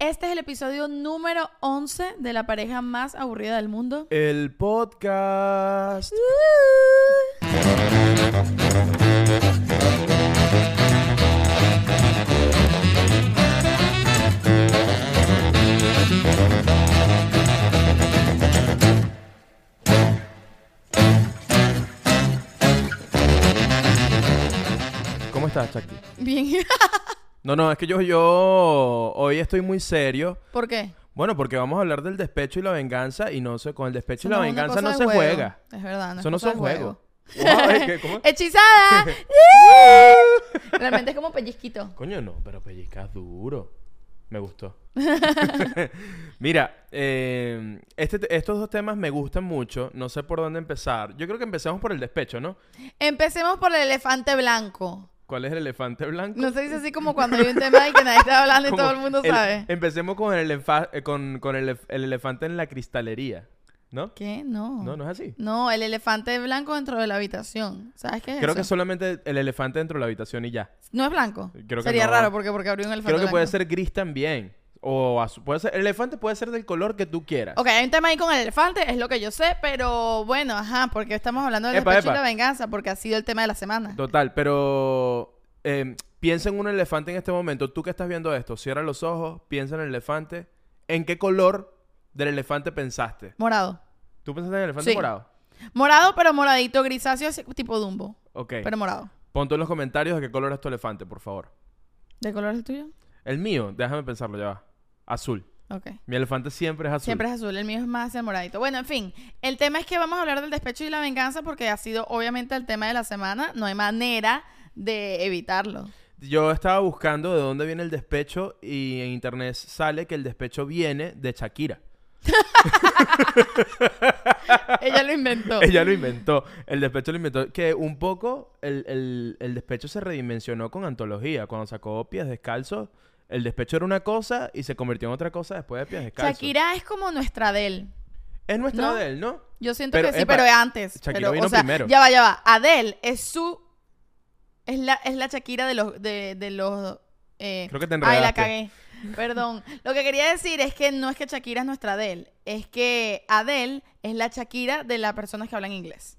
Este es el episodio número 11 de la pareja más aburrida del mundo. El podcast. ¿Cómo estás, Chucky? Bien. No, no, es que yo, yo hoy estoy muy serio. ¿Por qué? Bueno, porque vamos a hablar del despecho y la venganza y no sé, con el despecho y la venganza no se juego. juega. Es verdad, no Eso es no son juego. juegos. Wow. ¡Hechizada! Realmente es como pellizquito. Coño, no, pero pellizcas duro. Me gustó. Mira, eh, este, estos dos temas me gustan mucho. No sé por dónde empezar. Yo creo que empecemos por el despecho, ¿no? Empecemos por el elefante blanco. ¿Cuál es el elefante blanco? No se dice así como cuando hay un tema y que nadie está hablando y todo el mundo el- sabe. Empecemos con el, elefa- eh, con, con el, el elefante en la cristalería, ¿no? ¿Qué? No. No, no es así. No, el elefante blanco dentro de la habitación. ¿Sabes qué es Creo que solamente el elefante dentro de la habitación y ya. ¿No es blanco? Creo que Sería no. raro porque, porque abrió un elefante Creo que puede ser gris también. O azul. Puede ser, el elefante puede ser del color que tú quieras. Ok, hay un tema ahí con el elefante, es lo que yo sé, pero bueno, ajá, porque estamos hablando del Epa, despecho y epa. la venganza, porque ha sido el tema de la semana. Total, pero eh, piensa en un elefante en este momento. Tú que estás viendo esto, cierra los ojos, piensa en el elefante. ¿En qué color del elefante pensaste? Morado. ¿Tú pensaste en el elefante Sí. morado? Morado, pero moradito, grisáceo, tipo Dumbo, Ok. pero morado. Pon tú en los comentarios de qué color es tu elefante, por favor. ¿De color es el tuyo? El mío, déjame pensarlo, ya va. Azul. Ok. Mi elefante siempre es azul. Siempre es azul, el mío es más el moradito. Bueno, en fin, el tema es que vamos a hablar del despecho y la venganza porque ha sido obviamente el tema de la semana. No hay manera de evitarlo. Yo estaba buscando de dónde viene el despecho y en internet sale que el despecho viene de Shakira. Ella lo inventó. Ella lo inventó. El despecho lo inventó. Que un poco el, el- el despecho se redimensionó con antología. Cuando sacó Pies Descalzos, el despecho era una cosa y se convirtió en otra cosa después de Pies Descalzos. Shakira es como nuestra Adele. Es nuestra ¿no? Adele, ¿no? Yo siento Pero, que sí, epa, pero es antes. Shakira pero, vino o sea, primero. Ya va, ya va. Adele es su. Es la, es la Shakira de los. De, de los eh, Creo que te Ay, la enredaste. cagué. Perdón. Lo que quería decir es que no es que Shakira es nuestra Adele. Es que Adele es la Shakira de las personas que hablan inglés.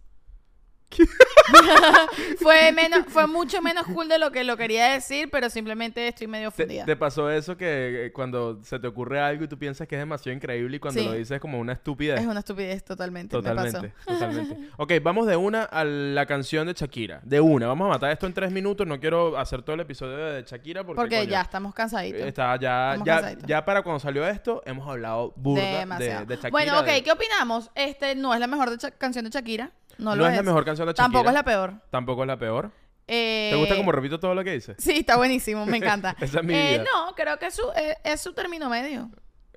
fue, menos, fue mucho menos cool de lo que lo quería decir, pero simplemente estoy medio ¿Te, fundida. te pasó eso que eh, cuando se te ocurre algo y tú piensas que es demasiado increíble y cuando Sí. lo dices es como una estupidez? Es una estupidez totalmente. Me Totalmente, pasó. totalmente. Ok, vamos de una a la canción de Shakira. De una. Vamos a matar esto en tres minutos. No quiero hacer todo el episodio de Shakira porque, Porque coño, ya estamos cansaditos. Está ya, Estamos ya, cansaditos. ya para cuando salió esto, hemos hablado burda de, Shakira. bueno, ok, de- ¿qué opinamos? Este no es la mejor de canción de Shakira. No, no es la mejor canción de Shakira. Tampoco es la peor. Tampoco es la peor. Eh, ¿Te gusta como repito todo lo que dices? Sí, está buenísimo, me encanta. Esa es mi Eh, vida. no, creo que es su, eh, es su término medio.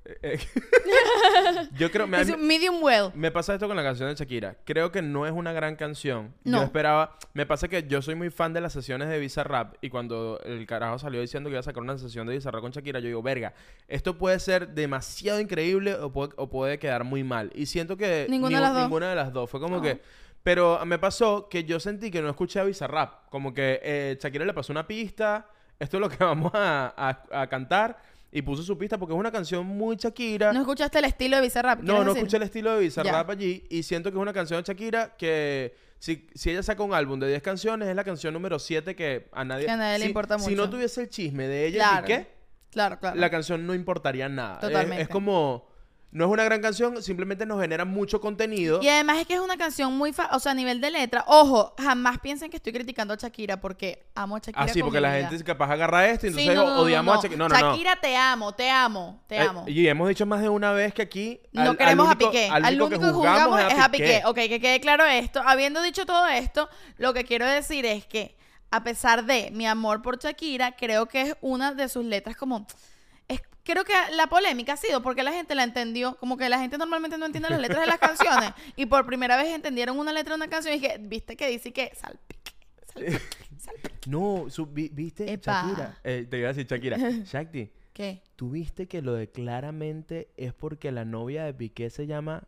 Eh, eh, Yo creo... Me, Es un medium well. me pasa esto con la canción de Shakira. Creo que no es una gran canción. No. Yo esperaba... Me pasa que yo soy muy fan de las sesiones de Bizarrap. Y cuando el carajo salió diciendo que iba a sacar una sesión de Bizarrap con Shakira, yo digo, verga, esto puede ser demasiado increíble o puede, o puede quedar muy mal. Y siento que... Ninguna de las dos. Ninguna de las dos. Fue como No. que... Pero me pasó que yo sentí que no escuché a Bizarrap. Como que eh, Shakira le pasó una pista. Esto es lo que vamos a, a- a cantar. Y puso su pista porque es una canción muy Shakira. ¿No escuchaste el estilo de Bizarrap? No, ¿quieres no decir? escuché el estilo de Bizarrap allí y siento que es una canción de Shakira que si, si ella saca un álbum de 10 canciones es la canción número 7 que a nadie, Que a nadie le si- importa Si no mucho. tuviese el chisme de ella Claro. y qué, Claro, claro. la canción no importaría nada. Es- Totalmente. Es, como no es una gran canción, simplemente nos genera mucho contenido. Y además es que es una canción muy... fa- O sea, a nivel de letra... Ojo, jamás piensen que estoy criticando a Shakira porque amo a Shakira Ah, sí, porque la vida. gente capaz agarra esto y Sí, entonces no, no, no, odiamos no. a Shakira. No, no, no. Shakira, te amo, te amo, te Eh, amo. y hemos dicho más de una vez que aquí No al queremos único- a Piqué. al único que juzgamos es a Piqué. Piqué. Ok, que quede claro esto. Habiendo dicho todo esto, lo que quiero decir es que, a pesar de mi amor por Shakira, creo que es una de sus letras como... Creo que la polémica ha sido porque la gente la entendió, como que la gente normalmente no entiende las letras de las canciones y por primera vez entendieron una letra de una canción y que, viste que dice que salpique, salpique, salpique. No, su- vi- ¿viste? Epa. Shakira. Eh, te iba a decir Shakira. Shakti, ¿Qué? ¿tú viste que lo de claramente es porque la novia de Piqué se llama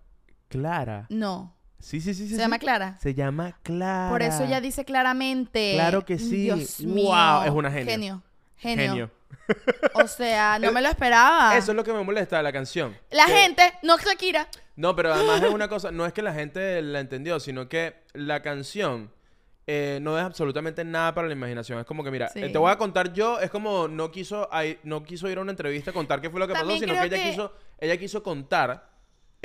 Clara? No. Sí, sí, sí. ¿Se sí. llama Clara? Se llama Clara. Por eso ella dice claramente. Claro que sí. Dios Wow, es una genio. Genio. Genio. Genio. O sea, no me lo esperaba. Eso es lo que me molesta de la canción. La Que- gente, no Shakira. No, pero además es una cosa, no es que la gente la entendió, sino que la canción eh, no es absolutamente nada para la imaginación. Es como que, mira, Sí. eh, te voy a contar yo, es como no quiso, no quiso ir a una entrevista a contar qué fue lo que También pasó, sino que ella que- quiso, ella quiso contar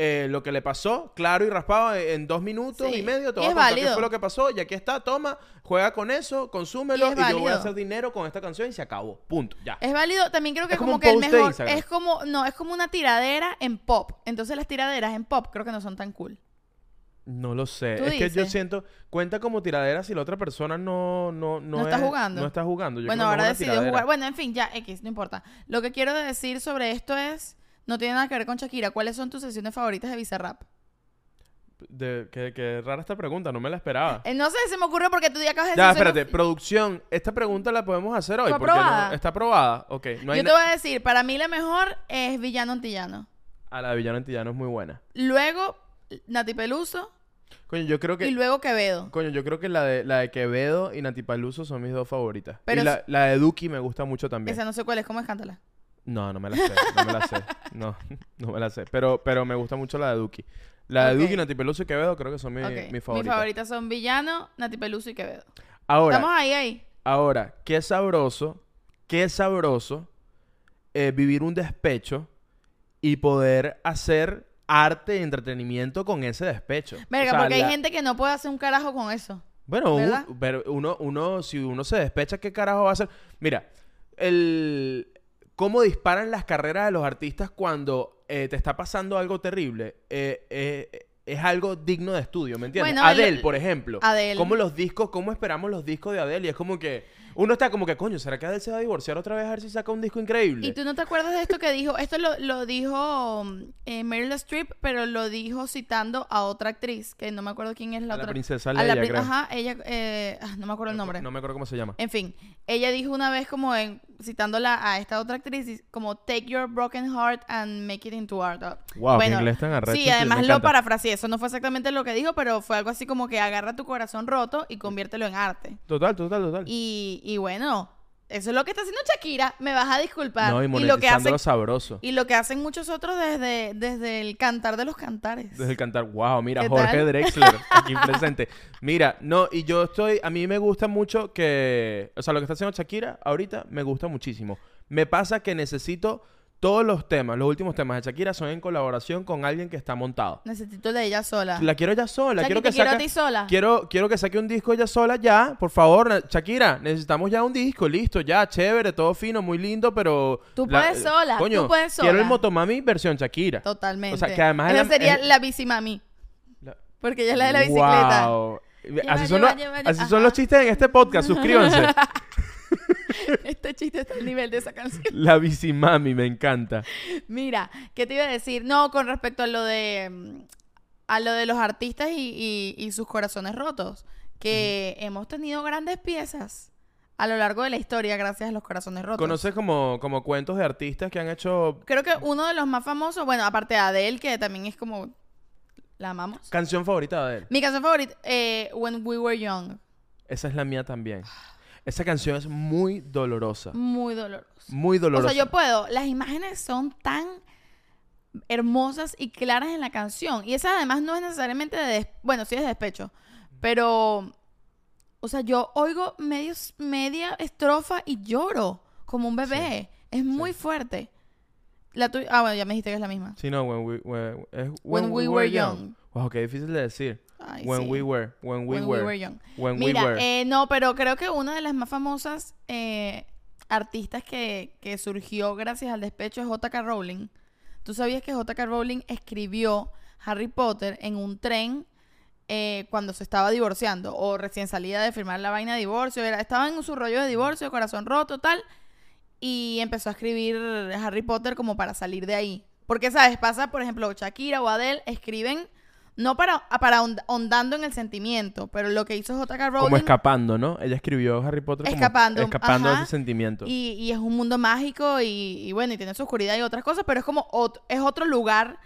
eh, lo que le pasó, claro y raspado, en, en dos minutos Sí, y medio. Te voy a contar qué válido. fue lo que pasó y aquí está, toma, juega con eso, consúmelo Y yo voy a hacer dinero con esta canción y se acabó. Punto. Ya. Es válido, también creo que Es como que el mejor, es como, no, es como una tiradera en pop. Entonces las tiraderas en pop creo que no son tan cool. No lo sé. Es que yo siento, cuenta como tiradera si la otra persona no, no, no, No está es- jugando. No está jugando. Yo bueno, ahora decidió jugar. Bueno, en fin, ya, X, no importa. Lo que quiero decir sobre esto es, no tiene nada que ver con Shakira. ¿Cuáles son tus sesiones favoritas de Bizarrap? De, qué, qué rara esta pregunta, no me la esperaba. Eh, no sé, se me ocurrió porque tú ya acabas de Ya, espérate, producción, esta pregunta la podemos hacer hoy. ¿Fue porque no- está aprobada. Ok, no hay Yo te voy a decir, para mí la mejor es Villano Antillano. A la de Villano Antillano es muy buena. Luego, Nati Peluso. Coño, yo creo que. Y luego Quevedo. Coño, yo creo que la de, la de Quevedo y Nati Peluso son mis dos favoritas. Pero y la de Duki me gusta mucho también. Esa no sé cuál es, ¿cómo es? Cántala. No, no me la sé, no me la sé. No, no me la sé. Pero, pero me gusta mucho la de Duki. La de. Duki, Nati Peluso y Quevedo creo que son mi- mis Mis favoritas. favoritas son Villano, Nati Peluso y Quevedo. Ahora, Estamos ahí, ahí. ahora, qué sabroso, qué sabroso eh, vivir un despecho y poder hacer arte y entretenimiento con ese despecho. Verga, O sea, porque hay gente que no puede hacer un carajo con eso. Bueno, pero uno, uno, si uno se despecha, ¿qué carajo va a hacer? Mira, el cómo disparan las carreras de los artistas cuando eh, te está pasando algo terrible eh, eh, es algo digno de estudio, ¿me entiendes? Bueno, el- Adele, por ejemplo. Adele. Cómo los discos, cómo esperamos los discos de Adele y es como que uno está como que, coño, ¿será que Adele se va a divorciar otra vez a ver si saca un disco increíble? ¿Y tú no te acuerdas de esto que dijo? Esto lo, lo dijo mm, eh, Meryl Streep, pero lo dijo citando a otra actriz, que no me acuerdo quién es la A la otra. princesa a la pri- creo. Ajá, ella, eh, ah, no me acuerdo el nombre. No me acuerdo cómo se llama. En fin, ella dijo una vez como en, citándola a esta otra actriz, como take your broken heart and make it into art. Wow, inglés tan arrecho, Sí, además lo parafraseé. Eso no fue exactamente lo que dijo, pero fue algo así como que agarra tu corazón roto y conviértelo en arte. Total, total, total. Y, y bueno, eso es lo que está haciendo Shakira. Me vas a disculpar. no, y y lo que hacen sabroso. y lo que hacen muchos otros desde, desde el cantar de los cantares. Desde el cantar, wow, mira, ¿Qué Jorge tal? Drexler, aquí presente. Mira, no, y yo estoy, a mí me gusta mucho que, o sea, lo que está haciendo Shakira ahorita me gusta muchísimo. Me pasa que necesito todos los temas, los últimos temas de Shakira son en colaboración con alguien que está montado. Necesito de ella sola. La quiero ella sola, quiero te que quiero a ti sola. quiero, quiero que saque un disco ella sola ya, por favor, Shakira, necesitamos ya un disco, listo, ya, chévere, todo fino, muy lindo, pero... Tú puedes sola, tú coño, puedes Quiero el sola. Motomami versión Shakira. Totalmente. O sea, que además Esa sería es- la bicimami. La- Porque ella es la de la bicicleta. Wow. Lleva, así son, lleva, los, lleva, así lleva. son los chistes en este podcast. Suscríbanse. Este chiste está al nivel de esa canción. La bicimami, me encanta. Mira, ¿qué te iba a decir? No, con respecto a lo de mm, a lo de los artistas y, y- y sus corazones rotos, que hemos tenido grandes piezas a lo largo de la historia gracias a los corazones rotos. ¿Conoces como, como cuentos de artistas que han hecho Creo que uno de los más famosos, bueno, aparte de Adele, que también es como la amamos. canción favorita de él? Mi canción favorita, eh, When We Were Young, Esa es la mía también. Esa canción es muy dolorosa. muy dolorosa. Muy O dolorosa. sea, yo puedo. Las imágenes son tan hermosas y claras en la canción. Y esa además no es necesariamente de... des- Bueno, sí es de despecho. Pero... O sea, yo oigo medios, media estrofa y lloro como un bebé. Es muy fuerte. La tuya... Ah, bueno, ya me dijiste que es la misma. Sí, no, when we, when- es When We Were Young. Wow, qué difícil de decir. Ay, when sí. we were, when we When were, We Were Young. when Mira, we were. eh, no, pero creo que una de las más famosas eh, artistas que, que surgió gracias al despecho es J.K. Rowling. ¿Tú sabías que J.K. Rowling escribió Harry Potter en un tren eh, cuando se estaba divorciando o recién salida de firmar la vaina de divorcio? Era, estaba en su rollo de divorcio, corazón roto, tal, y empezó a escribir Harry Potter como para salir de ahí. Porque, ¿sabes? Pasa, por ejemplo, Shakira o Adele escriben no para, para hond- hondando en el sentimiento, pero lo que hizo J.K. Rowling como escapando, ¿no? Ella escribió Harry Potter como Escapando, escapando de ese sentimiento. y, y es un mundo mágico y, y bueno, y tiene su oscuridad y otras cosas, pero es como ot- es otro lugar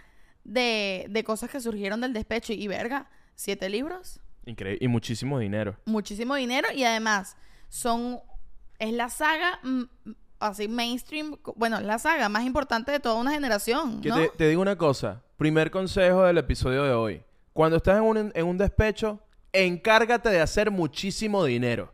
de, de cosas que surgieron del despecho. Y verga, siete libros, Increíble. Y muchísimo dinero. muchísimo dinero y además son, es la saga, así mainstream, bueno, la saga más importante de toda una generación, Que te, te digo una cosa. Primer consejo del episodio de hoy. Cuando estás en un, en un despecho, encárgate de hacer muchísimo dinero.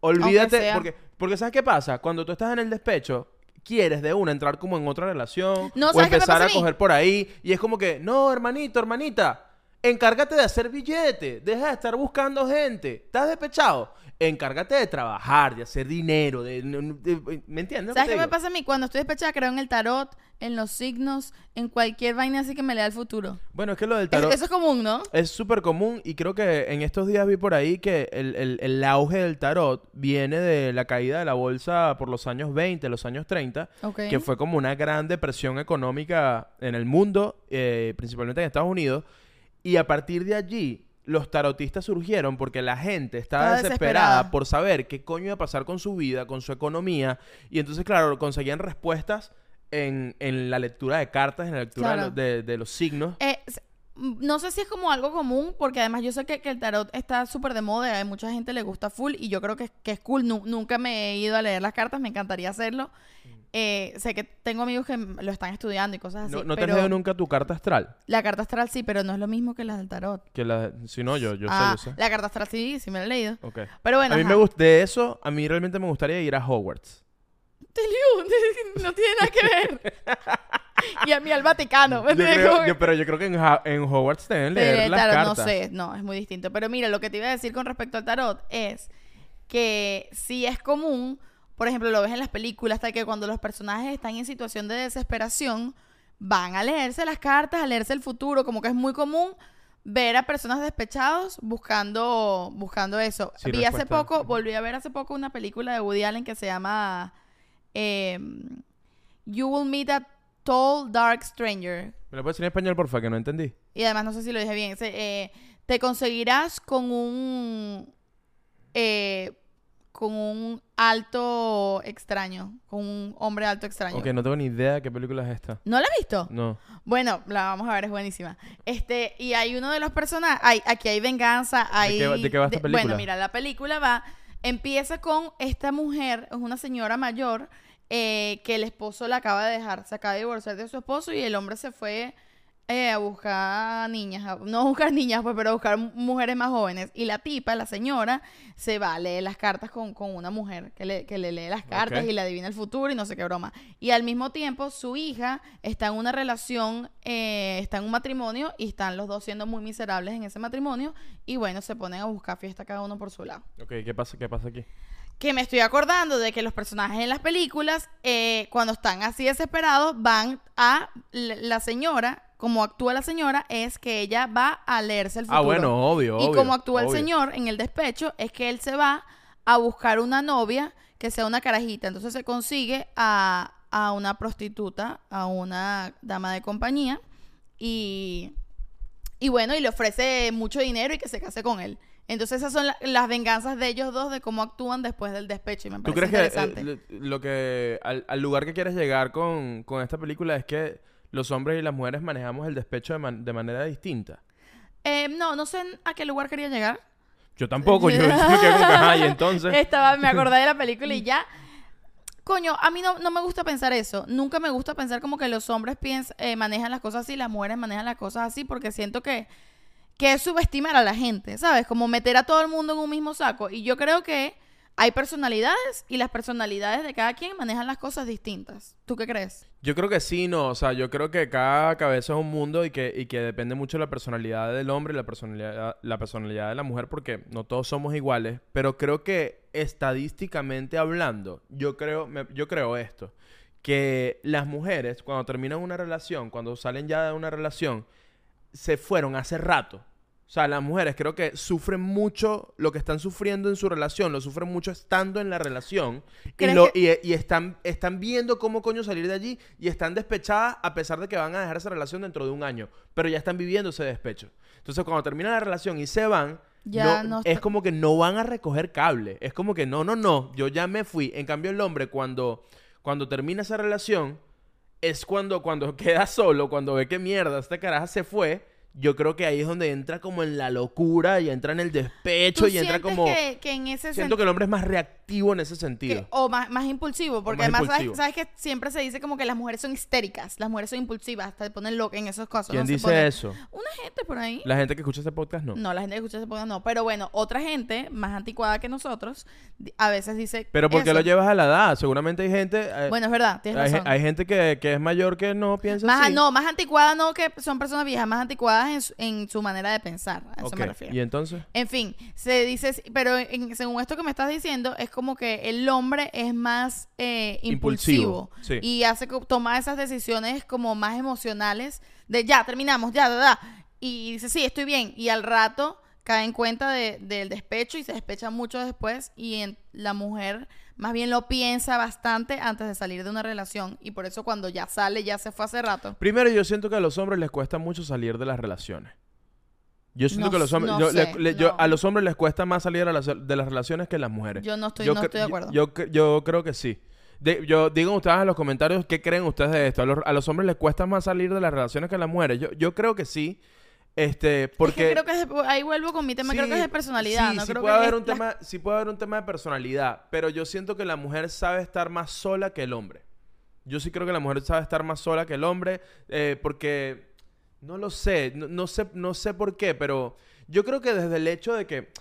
Olvídate, porque, porque ¿sabes qué pasa? Cuando tú estás en el despecho, quieres de una entrar como en otra relación No, o ¿sabes qué me empezar a a coger por ahí y es como que, no, hermanito, hermanita, encárgate de hacer billete, deja de estar buscando gente, ¿estás despechado? Encárgate de trabajar, de hacer dinero, de, de- ¿me entiendes? ¿Sabes qué me pasa a mí? Cuando estoy despechada creo en el tarot, en los signos, en cualquier vaina así que me lea el futuro. Bueno, es que lo del Es- tarot... Eso es común, ¿no? Es súper común y creo que en estos días vi por ahí que el, el- el auge del tarot viene de la caída de la bolsa por los años 20, los años 30, Ok. que fue como una gran depresión económica en el mundo, eh, principalmente en Estados Unidos, y a partir de allí los tarotistas surgieron porque la gente estaba desesperada, desesperada. por saber qué coño iba a pasar con su vida, con su economía, y entonces, claro, conseguían respuestas en, en la lectura de cartas, en la lectura de Claro. de- de los signos. Eh, no sé si es como algo común, porque además yo sé que, que el tarot está súper de moda, a mucha gente le gusta full y yo creo que, que es cool. Nu- nunca me he ido a leer las cartas, me encantaría hacerlo. Eh, sé que tengo amigos que lo están estudiando y cosas así. ¿No, no te has leído nunca tu carta astral? La carta astral sí, pero no es lo mismo que la del tarot. Que la, si no, yo, yo Ah, sé, yo sé. La carta astral sí, sí me la he leído. Ok. Pero bueno, a mí ajá. me gusta, de eso, a mí realmente me gustaría ir a Hogwarts. Te lío, no tiene nada que ver. y a mí al Vaticano. ¿me Yo creo- pero yo creo que en, en Hogwarts te deben leer las tarot, cartas. no sé, no, es muy distinto. Pero mira, lo que te iba a decir con respecto al tarot es que sí es común, por ejemplo, lo ves en las películas, hasta que cuando los personajes están en situación de desesperación, van a leerse las cartas, a leerse el futuro, como que es muy común ver a personas despechados buscando buscando eso. Sí, Vi hace poco, volví a ver hace poco una película de Woody Allen que se llama eh, You Will Meet a Tall Dark Stranger. ¿Me lo puedes decir en español, porfa? Que no entendí. Y además, no sé si lo dije bien. eh, te conseguirás con un. eh, con un alto extraño. Con un hombre alto extraño. Ok, no tengo ni idea de qué película es esta. ¿No la has visto? No. Bueno, la vamos a ver, es buenísima. Este, y hay uno de los personajes. Hay, aquí hay venganza. Hay, qué de qué va esta película? Bueno, mira, la película va. Empieza con esta mujer, es una señora mayor, eh, que el esposo la acaba de dejar. Se acaba de divorciar de su esposo y el hombre se fue eh, a buscar niñas. no a buscar niñas, pues, pero a buscar mu- mujeres más jóvenes. Y la tipa, la señora, se va a leer las cartas con, con una mujer que le, que le lee las cartas y le adivina el futuro y no sé qué broma. Y al mismo tiempo, su hija está en una relación, eh, está en un matrimonio y están los dos siendo muy miserables en ese matrimonio. Y bueno, se ponen a buscar fiesta cada uno por su lado. Ok, ¿qué pasa, qué pasa aquí? Que me estoy acordando de que los personajes en las películas, eh, cuando están así desesperados, van a la señora, como actúa la señora, es que ella va a leerse el futuro. Ah, bueno, obvio, Y obvio, como actúa el señor en el despecho, es que él se va a buscar una novia que sea una carajita. Entonces se consigue a, a una prostituta, a una dama de compañía, y, y bueno, y le ofrece mucho dinero y que se case con él. Entonces esas son la- las venganzas de ellos dos de cómo actúan después del despecho. Y me ¿Tú parece crees que interesante. eh, lo lo que al, al lugar que quieres llegar con, con esta película es que los hombres y las mujeres manejamos el despecho de, man- de manera distinta? Eh, no, no sé a qué lugar quería llegar. Yo tampoco, yo, yo me quedé como que, y entonces... Estaba, me acordé de la película y ya. Coño, a mí no, no me gusta pensar eso. Nunca me gusta pensar como que los hombres piens- eh, manejan las cosas así, las mujeres manejan las cosas así, porque siento que, que es subestimar a la gente, ¿sabes? Como meter a todo el mundo en un mismo saco. Y yo creo que hay personalidades y las personalidades de cada quien manejan las cosas distintas. ¿Tú qué crees? Yo creo que sí, no. O sea, yo creo que cada cabeza es un mundo y que, y que depende mucho de la personalidad del hombre y la personalidad, la personalidad de la mujer, porque no todos somos iguales. Pero creo que estadísticamente hablando, yo creo, yo creo esto. Que las mujeres, cuando terminan una relación, cuando salen ya de una relación, se fueron hace rato. O sea, las mujeres creo que sufren mucho lo que están sufriendo en su relación, lo sufren mucho estando en la relación y, ¿Crees lo, que- y, y están, están viendo cómo coño salir de allí y están despechadas a pesar de que van a dejar esa relación dentro de un año, pero ya están viviendo ese despecho. Entonces, cuando termina la relación y se van, Ya no- no es como que no van a recoger cable. Es como que no, no, no, yo ya me fui. En cambio, el hombre cuando, cuando termina esa relación, es cuando, cuando queda solo, cuando ve que mierda, esta caraja se fue. Yo creo que ahí es donde entra como en la locura y entra en el despecho ¿Tú y entra como... que, que en ese Siento que el hombre es más reactivo en ese sentido. Que- o más, más impulsivo, porque más además sabes, impulsivo. sabes que siempre se dice como que las mujeres son histéricas, las mujeres son impulsivas, hasta se ponen locas en esos casos. ¿Quién ¿no? Dice ponen- eso? Una gente por ahí. La gente que escucha este podcast no. No, la gente que escucha ese podcast no. Pero bueno, otra gente más anticuada que nosotros a veces dice. Pero ¿por qué lo llevas a la edad? Seguramente hay gente... eh, Bueno, es verdad, tienes hay, razón. hay gente que, que es mayor que no piensa más, así. No, más anticuada no que son personas viejas, más en su, en su manera de pensar. A eso me refiero. ¿Y entonces? En fin, se dice, pero en- según esto que me estás diciendo, es como que el hombre es más eh, impulsivo, Impulsivo, sí. y hace toma esas decisiones como más emocionales de ya, terminamos, ya, ya, ya. Y dice, sí, estoy bien. Y al rato cae en cuenta de- del despecho y se despecha mucho después y en- la mujer más bien lo piensa bastante antes de salir de una relación y por eso cuando ya sale ya se fue hace rato. Primero, yo siento que a los hombres les cuesta mucho salir de las relaciones. Yo siento No que a los hombres, no yo- le- sé, le- yo- no. a los hombres les cuesta más salir a las- de las relaciones que las mujeres. Yo no estoy, Yo estoy de acuerdo. Yo, yo, yo creo que sí. De- yo digan ustedes en los comentarios qué creen ustedes de esto. A los, a los hombres les cuesta más salir de las relaciones que a las mujeres. Yo, yo creo que sí. Este, porque Es que creo que es de- ahí vuelvo con mi tema, creo que es de Sí, personalidad, sí, no sí creo puede que haber un la- tema, sí puede haber un tema de personalidad, pero yo siento que la mujer sabe estar más sola que el hombre. Yo sí creo que la mujer sabe estar más sola que el hombre, eh, porque no lo sé, no, no sé, no sé por qué, pero yo creo que desde el hecho de que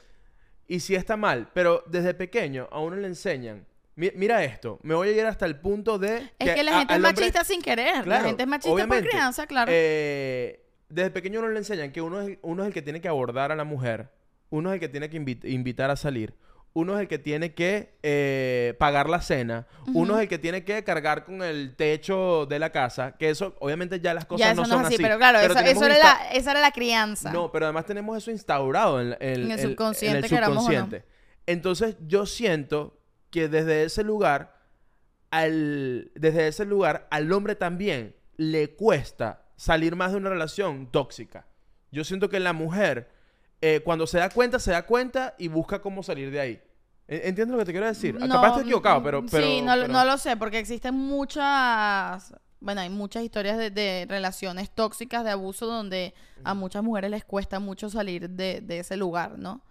y si está mal, pero desde pequeño a uno le enseñan. mi- mira esto, me voy a ir hasta el punto de Es que la a- gente es al hombre- machista sin querer. la Claro, gente es machista obviamente. por crianza, claro. Eh, desde pequeño uno le enseñan que uno es, uno es el que tiene que abordar a la mujer, uno es el que tiene que invi- invitar a salir, uno es el que tiene que eh, pagar la cena, uno es el que tiene que cargar con el techo de la casa, que eso obviamente ya las cosas ya no no, son así, así. pero claro, eso, era la, esa era la crianza. no, pero además tenemos eso instaurado en, en- En el en- subconsciente, en el queramos o no. subconsciente. Entonces yo siento que desde ese lugar, al, desde ese lugar, al hombre también le cuesta salir más de una relación tóxica. Yo siento que la mujer, eh, cuando se da cuenta, se da cuenta y busca cómo salir de ahí. ¿En- ¿Entiendes lo que te quiero decir? No, Capaz estoy equivocado, pero... mm, pero sí, no, lo- pero- no lo sé, porque existen muchas. Bueno, hay muchas historias de, de relaciones tóxicas, de abuso, donde a muchas mujeres les cuesta mucho salir de, de ese lugar, ¿no?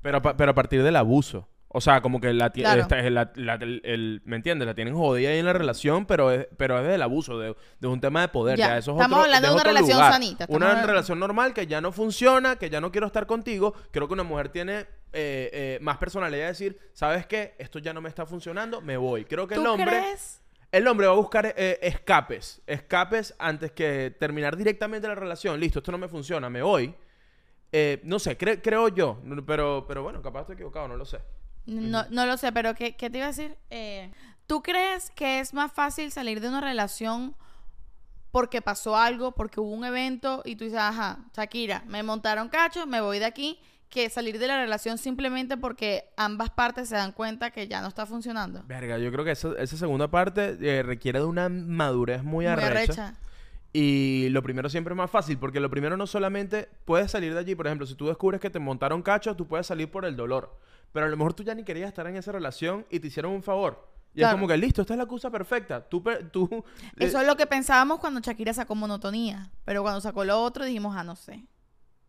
Pero, pero a partir del abuso. O sea, como que la, Claro. esta- la- la- el, el- ¿me entiendes? La tienen jodida ahí en la relación, pero es, pero es del abuso, de, de un tema de poder. Ya, Ya, eso es estamos otro- hablando de una relación lugar. sanita, estamos Una hablando- relación normal que ya no funciona, que ya no quiero estar contigo. Creo que una mujer tiene eh, eh, más personalidad de decir, ¿sabes qué? Esto ya no me está funcionando, me voy. Creo que ¿Tú el hombre... crees? El hombre va a buscar eh, escapes, escapes antes que terminar directamente la relación. Listo, esto no me funciona, me voy. Eh, no sé, cre- creo yo, pero, pero bueno, capaz estoy equivocado, no lo sé. No, no lo sé, pero ¿qué, qué te iba a decir? Eh, ¿Tú crees que es más fácil salir de una relación porque pasó algo, porque hubo un evento y tú dices, ajá, Shakira, me montaron cacho, me voy de aquí, que salir de la relación simplemente porque ambas partes se dan cuenta que ya no está funcionando? Verga, yo creo que esa, esa segunda parte eh, requiere de una madurez muy, Muy arrecha. Y lo primero siempre es más fácil, porque lo primero no solamente puedes salir de allí, por ejemplo, si tú descubres que te montaron cacho, tú puedes salir por el dolor. Pero a lo mejor tú ya ni querías estar en esa relación y te hicieron un favor. Y Claro. es como que listo, esta es la excusa perfecta. Tú, tú eh, Eso es lo que pensábamos cuando Shakira sacó monotonía. Pero cuando sacó lo otro dijimos, ah, no sé.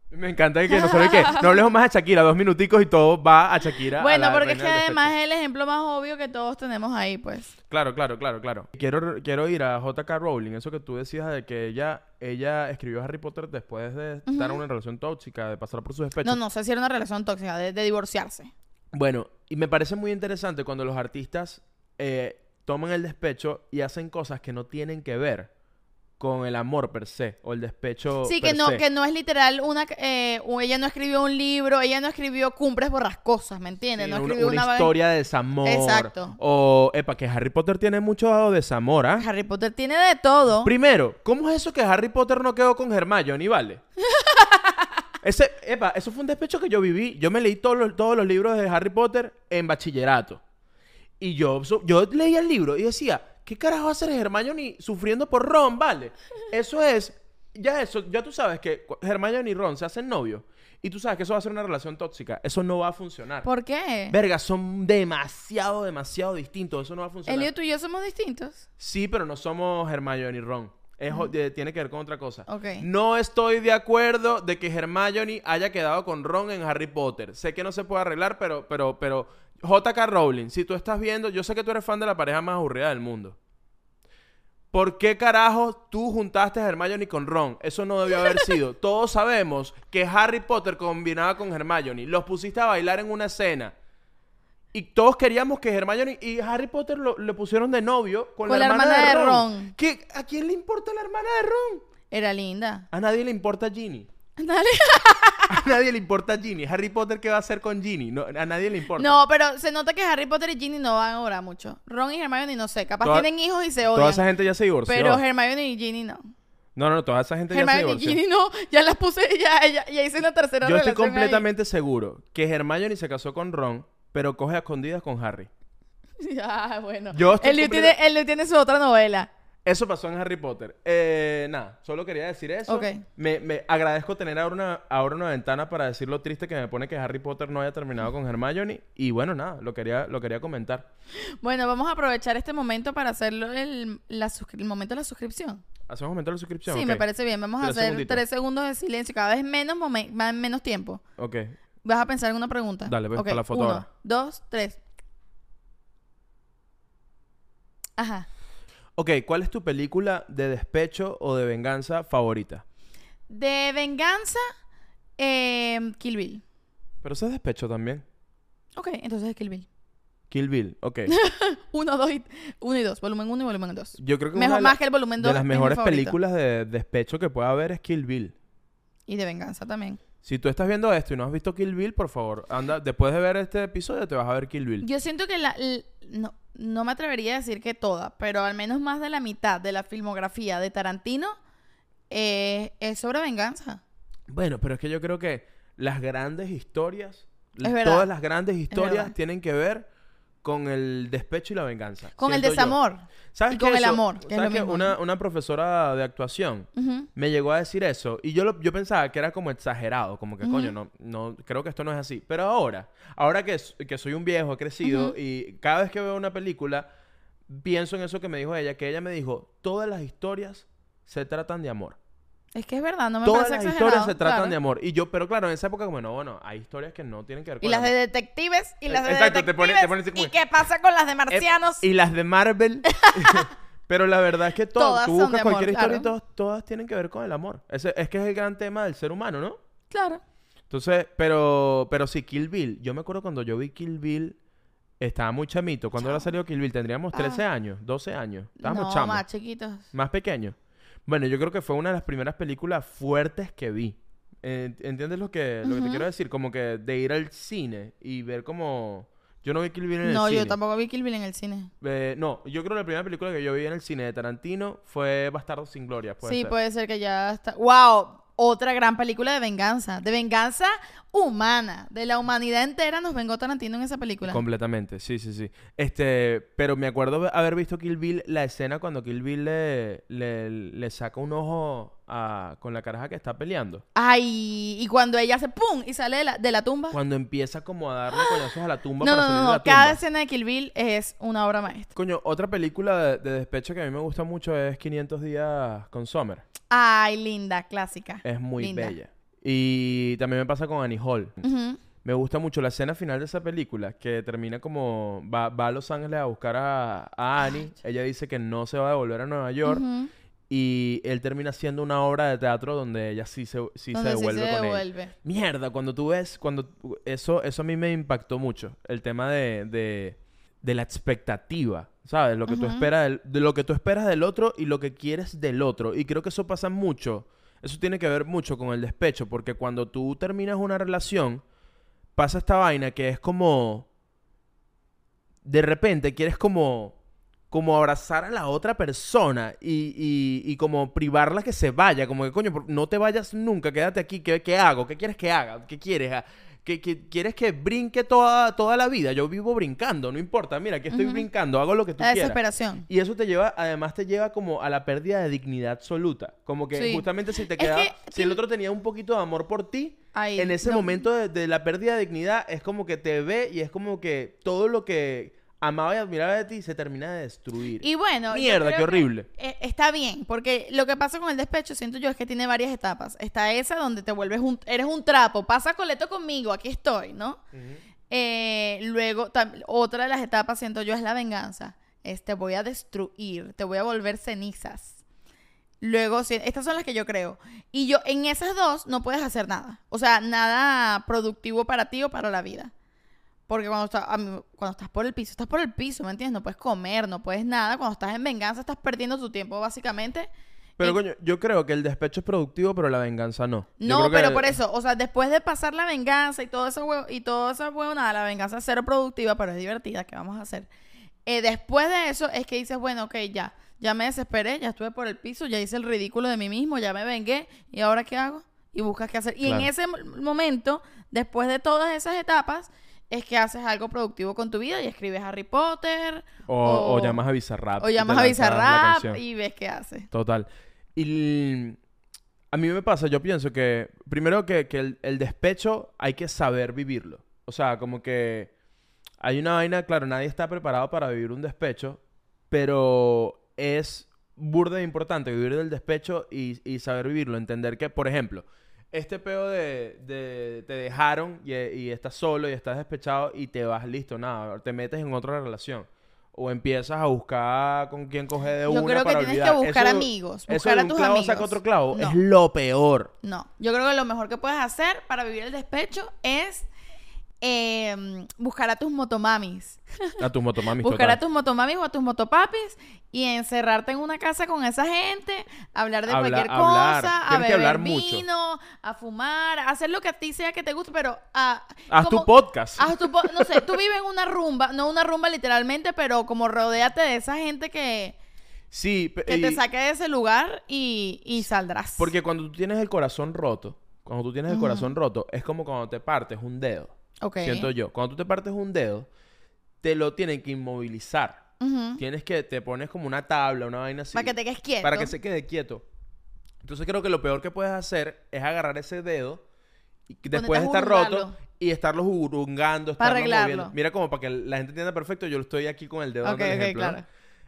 Me encanta que no sabe qué. No hablemos más de Shakira, dos minuticos y todo va a Shakira. a Bueno, porque es que además es el ejemplo más obvio que todos tenemos ahí, pues. Claro, claro, claro, claro. Quiero, quiero ir a J.K. Rowling, eso que tú decías de que ella, ella escribió Harry Potter después de estar en una relación tóxica, de pasar por sus despechos. No, no sé si era una relación tóxica, de, de divorciarse. Bueno, y me parece muy interesante cuando los artistas eh, toman el despecho y hacen cosas que no tienen que ver con el amor per se o el despecho Sí, per que no, se. que no es literal una... eh, ella no escribió un libro, ella no escribió Cumbres Borrascosas, ¿me entiendes? Sí, no una, escribió una una... historia de desamor. Exacto. O, epa, que Harry Potter tiene mucho desamor, ¿ah? Harry Potter tiene de todo. Primero, ¿cómo es eso que Harry Potter no quedó con Hermione, vale? Ese, epa, eso fue un despecho que yo viví. Yo me leí todos los, todos los libros de Harry Potter en bachillerato. Y yo, yo leía el libro y decía, ¿qué carajo va a hacer Hermione sufriendo por Ron, vale? Eso es, ya eso, ya tú sabes que Hermione y Ron se hacen novios. Y tú sabes que eso va a ser una relación tóxica. Eso no va a funcionar. ¿Por qué? Verga, son demasiado, demasiado distintos. Eso no va a funcionar. Elliot, tú y yo somos distintos. Sí, pero no somos Hermione y Ron. Es tiene que ver con otra cosa. Ok. No estoy de acuerdo de que Hermione haya quedado con Ron en Harry Potter. Sé que no se puede arreglar, pero, pero, pero JK Rowling, si tú estás viendo, yo sé que tú eres fan de la pareja más aburrida del mundo. ¿Por qué carajo tú juntaste a Hermione con Ron? Eso no debió haber sido. Todos sabemos que Harry Potter combinaba con Hermione. Los pusiste a bailar en una escena. Y todos queríamos que Hermione y Harry Potter lo, le pusieron de novio con, la, hermana, de, Ron. ¿Qué- ¿A quién le importa la hermana de Ron? Era linda. A nadie le importa Ginny. Dale. A nadie le importa Ginny. Harry Potter, ¿qué va a hacer con Ginny? No, a nadie le importa. No, pero se nota que Harry Potter y Ginny no van a orar mucho. Ron y Hermione no sé, capaz Toda- tienen hijos y se Toda odian. esa gente ya se divorció. Pero Hermione y Ginny no. No, no, toda esa gente ya se Hermione y divorció. Ginny no, ya las puse, ya, ya, ya hice una tercera Yo estoy relación ahí. completamente seguro que Hermione se casó con Ron, pero coge a escondidas con Harry. Ah, bueno. Yo estoy él, ya completa- tiene, él ya tiene su otra novela. Eso pasó en Harry Potter. Eh, nada, solo quería decir eso. Ok. Me, me agradezco tener ahora una, ahora una ventana para decir lo triste que me pone que Harry Potter no haya terminado con Hermione. Y bueno, nada, lo quería, lo quería comentar. Bueno, vamos a aprovechar este momento para hacerlo el, la el momento de la suscripción. ¿Hacemos momento de la suscripción? Sí, me parece bien. Vamos a hacer segunditos. tres segundos de silencio, cada vez menos, menos tiempo. Ok. Vas a pensar en una pregunta. Dale, pues, para la foto Uno, ahora. dos, tres. Ajá. Ok, ¿cuál es tu película de despecho o de venganza favorita? De venganza, eh, Kill Bill. Pero eso es despecho también. Ok, entonces es Kill Bill. Kill Bill, ok. Uno, dos y, uno y dos. Volumen uno y volumen dos. Yo creo que Mejor una de, la- más que el volumen dos. de las mejores películas de despecho que pueda haber es Kill Bill. Y de venganza también. Si tú estás viendo esto y no has visto Kill Bill, por favor, anda, después de ver este episodio te vas a ver Kill Bill. Yo siento que la... l- no, no me atrevería a decir que toda, pero al menos más de la mitad de la filmografía de Tarantino eh, es sobre venganza. Bueno, pero es que yo creo que las grandes historias, verdad. todas las grandes historias verdad. tienen que ver con el despecho y la venganza. Con el yo. ¿Sabes y con el eso? amor, que es ¿Sabes lo qué? mismo, Una, una profesora de actuación me llegó a decir eso y yo lo- yo pensaba que era como exagerado, como que coño, no, no, creo que esto no es así. Pero ahora, ahora que, que soy un viejo, he crecido y cada vez que veo una película, pienso en eso que me dijo ella, que ella me dijo, todas las historias se tratan de amor. Es que es verdad, no me Todas parece las exagerado. historias se tratan claro. de amor. Y yo, pero claro, en esa época como, no, bueno, hay historias que no tienen que ver con Y las de detectives y las de Exacto, te pone- detectives. te ¿Y qué pasa con las de Eh, marcianos? y las de Marvel. pero la verdad es que to- Todas tú buscas amor, cualquier historia y todas, todas tienen que ver con el amor. Ese, es que es el gran tema del ser humano, ¿no? Claro. Entonces, pero, pero sí, Kill Bill. Yo me acuerdo cuando yo vi Kill Bill, estaba muy chamito. Cuando era Chamo. salido Kill Bill, tendríamos Ah. 13 años, 12 años. Estábamos no, chamos. más chiquitos. Más pequeños. Bueno, yo creo que fue una de las primeras películas fuertes que vi. Eh, ¿Entiendes lo que, lo que te quiero decir? Como que de ir al cine y ver como... Yo no vi Kill Bill en No, el yo cine. tampoco vi Kill Bill en el cine. Eh, no, yo creo que la primera película que yo vi en el cine de Tarantino fue Bastardo sin Gloria. puede sí, ser. puede ser que ya está. ¡Wow! Otra gran película de venganza. De venganza humana. De la humanidad entera nos vengó Tarantino en esa película. Completamente, sí, sí, sí. Este, pero me acuerdo haber visto Kill Bill, la escena cuando Kill Bill le, le, le saca un ojo a, con la caraja que está peleando. Ay, y cuando ella hace ¡pum! y sale de la, de la tumba. Cuando empieza como a darle coñazos a la tumba No, para no, salir no, de la tumba. Cada escena de Kill Bill es una obra maestra. Coño, otra película de, de despecho que a mí me gusta mucho es 500 días con Summer. Ay, linda, clásica. Es muy Linda. bella. Y también me pasa con Annie Hall. Me gusta mucho la escena final de esa película, que termina como va, va a Los Ángeles a buscar a, a Annie. Ella dice que no se va a devolver a Nueva York. Y él termina haciendo una obra de teatro donde ella sí se, sí se sí devuelve se con él. Mierda, cuando tú ves, cuando eso, eso a mí me impactó mucho. El tema de, de, de la expectativa, ¿sabes? Lo que tú esperas del- de lo que tú esperas del otro y lo que quieres del otro. Y creo que eso pasa mucho. Eso tiene que ver mucho con el despecho, porque cuando tú terminas una relación, pasa esta vaina que es como de repente quieres como como abrazar a la otra persona y, y, y como privarla que se vaya, como que coño, no te vayas nunca, quédate aquí, ¿qué, qué hago? ¿Qué quieres que haga? ¿Qué quieres? Ah, ¿Qué, qué- quieres que brinque toda, toda la vida? Yo vivo brincando, no importa, mira, aquí estoy Ujú. brincando, hago lo que tú La quieras. desesperación. Y eso te lleva, además te lleva como a la pérdida de dignidad absoluta. Como que Sí. justamente si te Es queda, que si el otro tenía un poquito de amor por ti, Ay, en ese no. momento de, de la pérdida de dignidad es como que te ve y es como que todo lo que amaba y admiraba de ti se termina de destruir. Y bueno, Mierda, qué horrible. eh, está bien, porque lo que pasa con el despecho, siento yo, es que tiene varias etapas. Está esa donde te vuelves un, eres un trapo, pasa coleto conmigo, aquí estoy, ¿no? Eh, luego, otra de las etapas, siento yo, es la venganza. Es te voy a destruir, te voy a volver cenizas. Luego, si- estas son las que yo creo. Y yo, en esas dos, no puedes hacer nada. O sea, nada productivo para ti o para la vida. Porque cuando, está- cuando estás por el piso, estás por el piso, ¿me entiendes? No puedes comer, no puedes nada. Cuando estás en venganza, estás perdiendo tu tiempo, básicamente. Pero en- coño, yo creo que el despecho es productivo, pero la venganza no. No, que- pero por eso, o sea, después de pasar la venganza y todo eso hue- y toda esa huevonada, la venganza es cero productiva, pero es divertida, ¿qué vamos a hacer? Eh, después de eso es que dices, bueno, ok, ya, ya me desesperé, ya estuve por el piso, ya hice el ridículo de mí mismo, ya me vengué, ¿y ahora qué hago? Y buscas qué hacer. Y en ese mo- momento, después de todas esas etapas, es que haces algo productivo con tu vida y escribes Harry Potter. O, o llamas a Bizarrap. O llamas a Bizarrap y ves qué hace. Total. Y a mí me pasa, yo pienso que primero que, que el, el despecho hay que saber vivirlo. O sea, como que hay una vaina, claro, nadie está preparado para vivir un despecho, pero es burda importante vivir del despecho y, y saber vivirlo. Entender que, por ejemplo, este peo de, de- te dejaron y, y estás solo y estás despechado y te vas listo, nada, te metes en otra relación. O empiezas a buscar con quién coger de Yo una creo que para tienes olvidar. que buscar Eso- amigos, eso buscar de a un tus clavo amigos. saca otro clavo No. es lo peor. No, yo creo que lo mejor que puedes hacer para vivir el despecho es eh, buscar a tus motomamis. A tus motomamis buscar total. a tus motomamis o a tus motopapis y encerrarte en una casa con esa gente, hablar de Habla- cualquier hablar. cosa, a Tienes que beber hablar mucho. vino, a fumar, a hacer lo que a ti sea que te guste, pero a, Haz como- tu podcast. haz tu po- no sé, tú vives en una rumba, no una rumba literalmente, pero como rodéate de esa gente que, sí, que te y- saque de ese lugar y, y saldrás. porque cuando tú tienes el corazón roto, cuando tú tienes el corazón roto, es como cuando te partes un dedo. Siento yo. Cuando tú te partes un dedo, te lo tienen que inmovilizar. Tienes que, te pones como una tabla, una vaina así. Para que te quedes quieto. Para que se quede quieto. Entonces creo que lo peor que puedes hacer es agarrar ese dedo y después de estar roto y estarlo jurungando, Para estarlo arreglarlo. moviendo. Mira como para que la gente entienda perfecto, yo lo estoy aquí con el dedo Ok, dando el ok, ejemplo, ¿no?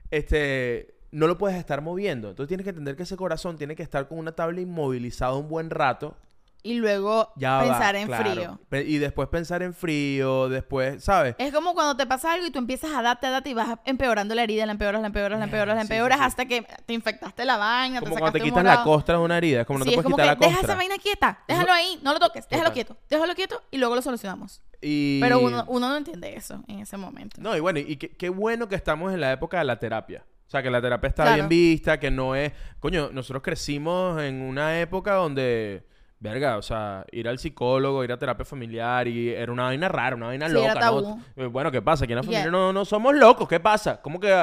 Este, no lo puedes estar moviendo. Entonces tienes que entender que ese corazón tiene que estar con una tabla inmovilizado un buen rato. Y luego Ya va, pensar en claro. frío. Y después pensar en frío, después, ¿sabes? Es como cuando te pasa algo y tú empiezas a darte, a darte y vas empeorando la herida, la empeoras, la empeoras, la empeoras, la sí, empeoras sí. hasta que te infectaste la vaina, Como te cuando te quitas la costra de una herida. Es como no sí, te es puedes quitar la deja costra. esa vaina quieta, déjalo ahí, no lo toques, déjalo quieto, déjalo quieto y luego lo solucionamos. Y... Pero uno, uno no entiende eso en ese momento. No, y bueno, y qué, qué bueno que estamos en la época de la terapia. O sea, que la terapia está Claro. bien vista, que no es... Coño, nosotros crecimos en una época donde... Verga, o sea, ir al psicólogo, ir a terapia familiar y era una vaina rara, una vaina Sí, loca, era ¿no? tabú. Eh, Bueno, ¿qué pasa? Aquí en la familia no, no somos locos, ¿qué pasa? ¿Cómo que...?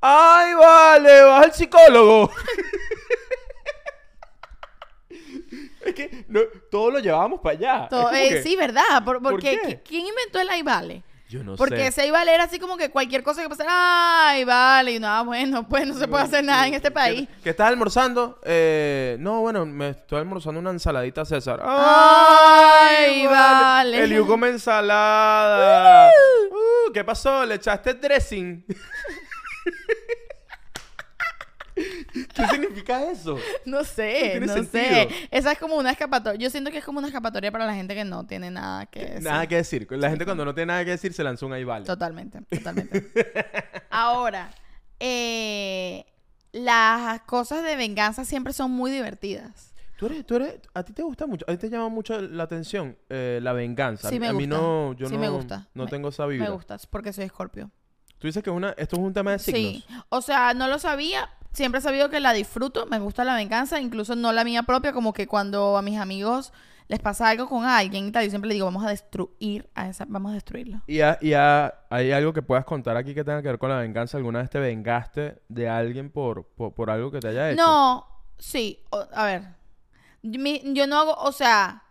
¡Ay, vale! ¡Vas al psicólogo! es que no, todo lo llevábamos para allá. Todo- eh, que- sí, ¿verdad? Por- ¿Por porque ¿quién inventó el ahí vale? Yo no Porque sé. ese ahí vale era así como que cualquier cosa que pasara, ay, vale, y no, ah, bueno, pues no se puede hacer nada en este país. ¿Qué, qué estás almorzando? Eh, no, bueno, me estoy almorzando una ensaladita César. Ay, vale. El Yu come ensalada. Uh, ¿Qué pasó? ¿Le echaste dressing? ¿Qué significa eso? No sé, no sé. Esa es como una escapatoria. Yo siento que es como una escapatoria para la gente que no tiene nada que decir. Nada que decir. La gente cuando no tiene nada que decir se lanzó un ahí vale. Totalmente, totalmente. Ahora, eh, las cosas de venganza siempre son muy divertidas. Tú eres, tú eres, a ti te gusta mucho, a ti te llama mucho la atención eh, la venganza. Sí, me a mí no, yo Sí, no, me gusta. no tengo esa vibra. Me gusta, porque soy escorpio. Tú dices que una, esto es un tema de signos. Sí, o sea, no lo sabía. Siempre he sabido que la disfruto, me gusta la venganza, incluso no la mía propia, como que cuando a mis amigos les pasa algo con alguien y tal, yo siempre le digo, vamos a destruir a esa, vamos a destruirlo. ¿Y, ha- y ha- hay algo que puedas contar aquí que tenga que ver con la venganza? ¿Alguna vez te vengaste de alguien por, por, por algo que te haya hecho? No, sí, o- a ver, mi- yo no hago, o sea,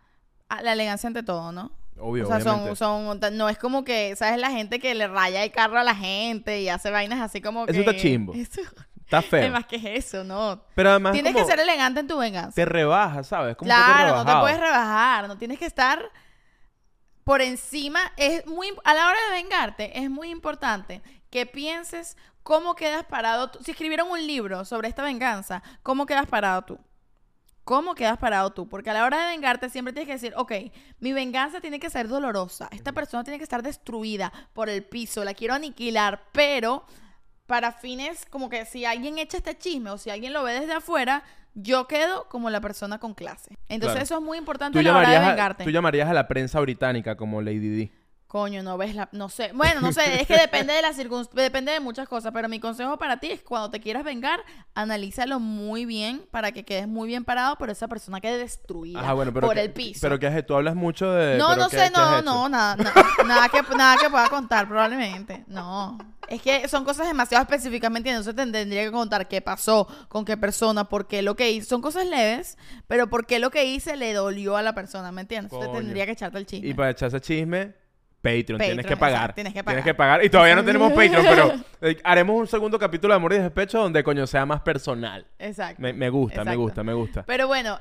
a- la elegancia ante todo, ¿no? Obvio, o sea, son, son, no es como que, ¿sabes? La gente que le raya el carro a la gente y hace vainas así como que... Eso está chimbo. Eso, Está feo. además, que es eso? No. Pero además Tienes como que ser elegante en tu venganza. te rebajas, ¿sabes? Como Claro, no te puedes rebajar, no tienes que estar por encima. Es muy a la hora de vengarte es muy importante que pienses cómo quedas parado. tú. Si escribieron un libro sobre esta venganza, ¿cómo quedas parado tú? ¿Cómo quedas parado tú? Porque a la hora de vengarte siempre tienes que decir, ok, mi venganza tiene que ser dolorosa. Esta persona tiene que estar destruida por el piso, la quiero aniquilar, pero para fines como que si alguien echa este chisme o si alguien lo ve desde afuera, yo quedo como la persona con clase. Entonces Claro. eso es muy importante Tú a la hora de llamarías, a, vengarte. tú llamarías a la prensa británica como Lady D. Coño, no ves la... No sé. Bueno, no sé. Es que depende de las circunstancias... Depende de muchas cosas. Pero mi consejo para ti es cuando te quieras vengar, analízalo muy bien para que quedes muy bien parado, pero esa persona quede destruida Ajá, bueno, pero por que- el piso. Pero que has- tú hablas mucho de... no, no ¿qué- sé, qué no, no, nada, na- nada, que, nada que pueda contar probablemente. No. Es que son cosas demasiado específicas, ¿me entiendes? Entonces te tendría que contar qué pasó, con qué persona, por qué lo que hice. Son cosas leves, pero por qué lo que hice le dolió a la persona, ¿me entiendes? Entonces Coño. tendría que echarte el chisme. Y para echar ese chisme, Patreon, tienes que pagar. exacto, tienes que pagar. pagar. Y todavía no tenemos Patreon, pero eh, haremos un segundo capítulo de Amor y Despecho donde coño sea más personal. Exacto. Me, me gusta, me gusta, me gusta. Pero bueno,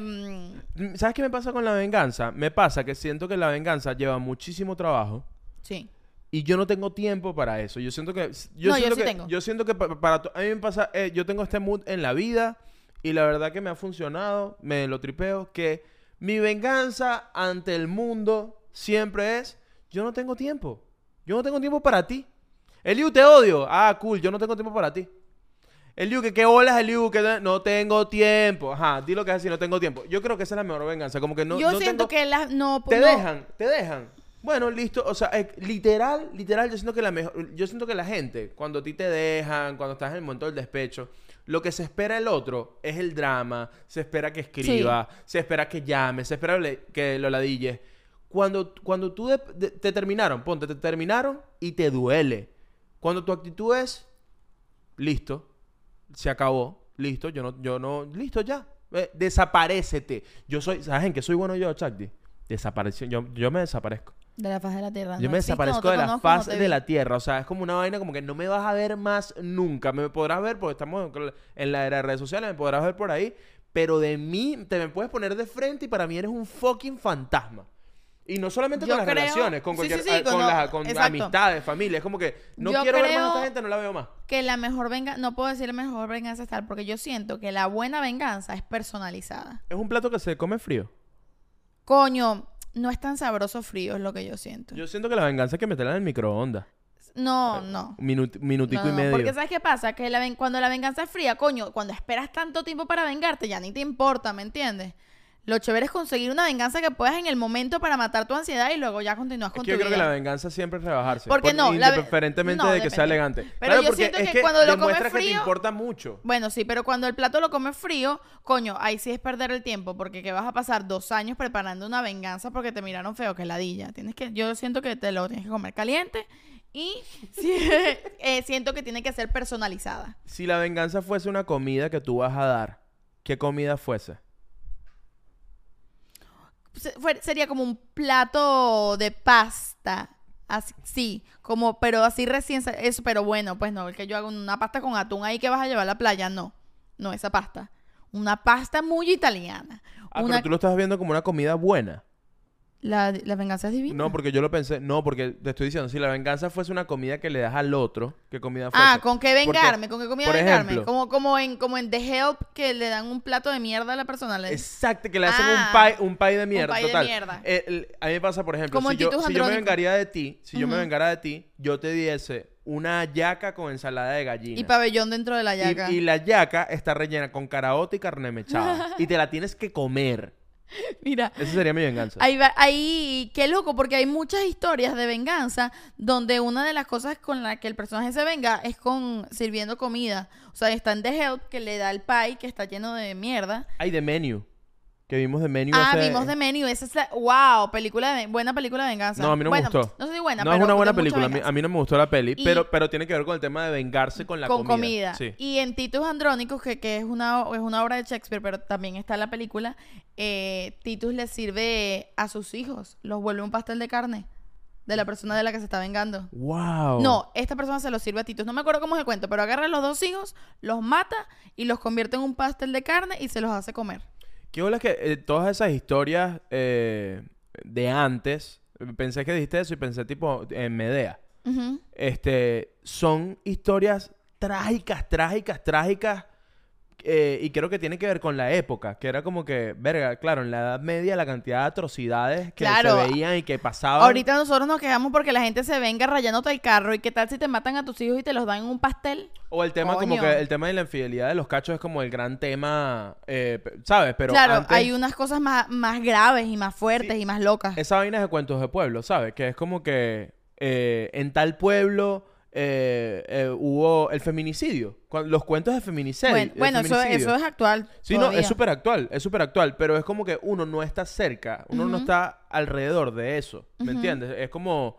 Mm, ¿Sabes qué me pasa con la venganza? Me pasa que siento que la venganza lleva muchísimo trabajo sí. y yo no tengo tiempo para eso. Yo siento que yo No, yo siento sí que tengo. yo siento que pa- para, a mí me pasa eh, yo tengo este mood en la vida y la verdad que me ha funcionado, me lo tripeo que mi venganza ante el mundo siempre es yo no tengo tiempo. Yo no tengo tiempo para ti. Eliu, te odio. Ah, cool, yo no tengo tiempo para ti. Eliu, que qué bolas, Eliu, que no tengo tiempo. Ajá, di lo que es así, no tengo tiempo. Yo creo que esa es la mejor venganza. Como que no. yo no siento tengo- que las no, Te no- dejan, te dejan. Bueno, listo. O sea, eh, literal, literal, yo siento que la mejor. Yo siento que la gente, cuando a ti te dejan, cuando estás en el momento del despecho, lo que se espera el otro es el drama. Se espera que escriba, se espera que llame, se espera que lo ladille. Cuando, cuando tú de- de- te terminaron, ponte, te terminaron y te duele. Cuando tu actitud es, listo, se acabó, listo, yo no, yo no, listo ya, eh, desaparécete. Yo soy, ¿sabes en qué soy bueno yo, Chakti? Desaparición, yo, yo me desaparezco. de la faz de la tierra. Yo no me desaparezco de la faz de la tierra. O sea, es como una vaina como que no me vas a ver más nunca. Me podrás ver porque estamos en- en la era de redes sociales, me podrás ver por ahí. Pero de mí, te me puedes poner de frente y para mí eres un fucking fantasma. Y no solamente Yo con las creo- relaciones, con sí, sí, cualquier, sí, con las- con amistades, familia. Es como que no Yo quiero ver más a esta gente, no la veo más. Que la mejor venganza, no puedo decir la mejor venganza es tal, porque yo siento que la buena venganza es personalizada. Es un plato que se come frío. Coño, no es tan sabroso frío, es lo que yo siento. Yo siento que la venganza hay que meterla en el microondas. no, no. Un minut- minutico No, y no, medio. Porque ¿sabes qué pasa? Que la ven- cuando la venganza es fría, coño, cuando esperas tanto tiempo para vengarte, ya ni te importa, ¿me entiendes? Lo chévere es conseguir una venganza que puedas en el momento para matar tu ansiedad y luego ya continúas Es con que tu yo creo que la venganza siempre es rebajarse. Porque Por- no, Indiferentemente no, de que sea elegante. Pero Claro, yo porque siento es que cuando lo comes que te frío- importa mucho. Bueno, sí, pero cuando el plato lo comes frío, coño, ahí sí es perder el tiempo, porque que vas a pasar dos años preparando una venganza porque te miraron feo, que ladilla. Tienes que, yo siento que te lo tienes que comer caliente y sí, eh, siento que tiene que ser personalizada. Si la venganza fuese una comida que tú vas a dar, ¿qué comida fuese? Sería como un plato de pasta. Así, sí, como, pero así recién, eso, pero bueno, pues no, el que yo hago una pasta con atún ahí que vas a llevar a la playa, no, no esa pasta. Una pasta muy italiana. Ah, Una- pero tú lo estás viendo como una comida buena. La, la venganza es divina. No, porque yo lo pensé. No, porque te estoy diciendo, si la venganza fuese una comida que le das al otro, ¿qué comida fuese? Ah, ¿con qué Porque, vengarme? ¿Con qué comida por vengarme? ejemplo- como, como, en, como en The Help, que le dan un plato de mierda a la persona. le- Exacto, que le hacen Ah, un pie, un pie de mierda. pie de total. mierda. Eh, el- a mí me pasa, por ejemplo, Como si yo, Titus si yo me vengaría de ti, si yo me vengara de ti, yo te diese una yaca con ensalada de gallina. Y pabellón dentro de la Y- yaca. Y, la yaca está rellena con caraota y carne mechada. y te la tienes que comer. Mira, Esa sería mi venganza. ahí va, ahí, qué loco, porque hay muchas historias de venganza donde una de las cosas con la que el personaje se venga es con sirviendo comida. O sea, está en The Help, que le da el pie, que está lleno de mierda. Hay de Menu. Que vimos de Menu Ah, hace- vimos The Menu, esa es la, wow, película de, buena película de venganza. No, a mí no me gustó. No sé si buena, no pero es una buena de película. A mí, venganza. a mí no me gustó la peli, Y- pero, pero tiene que ver con el tema de vengarse con la con comida. comida. Sí. Y en Titus Andrónicos, que, que es, una, es una obra de Shakespeare, pero también está en la película, eh, Titus le sirve a sus hijos, los vuelve un pastel de carne de la persona de la que se está vengando. Wow. No, esta persona se lo sirve a Titus. No me acuerdo cómo es el cuento, pero agarra a los dos hijos, los mata y los convierte en un pastel de carne y se los hace comer. Qué bola que eh, todas esas historias eh, de antes, pensé que dijiste eso y pensé tipo en Medea. Este, son historias trágicas, trágicas, trágicas eh, y creo que tiene que ver con la época, que era como que, verga, claro, en la Edad Media la cantidad de atrocidades que Claro. se veían y que pasaban. Ahorita nosotros nos quejamos porque la gente se venga rayándote el carro. ¿Y qué tal si te matan a tus hijos y te los dan en un pastel? O el tema como que el tema de la infidelidad de los cachos es como el gran tema, eh, ¿sabes? Pero claro, antes- hay unas cosas más, más graves y más fuertes Sí. y más locas. esa vaina es de cuentos de pueblo, ¿sabes? Que es como que eh, en tal pueblo eh, eh, hubo el feminicidio. Los cuentos de feminicidio. bueno, bueno, eso, feminicidio. eso es actual. Sí, no, todavía. es súper actual, es súper actual, pero es como que uno no está cerca, uno no Ujú. está alrededor de eso, ¿me Ujú. entiendes? Es como,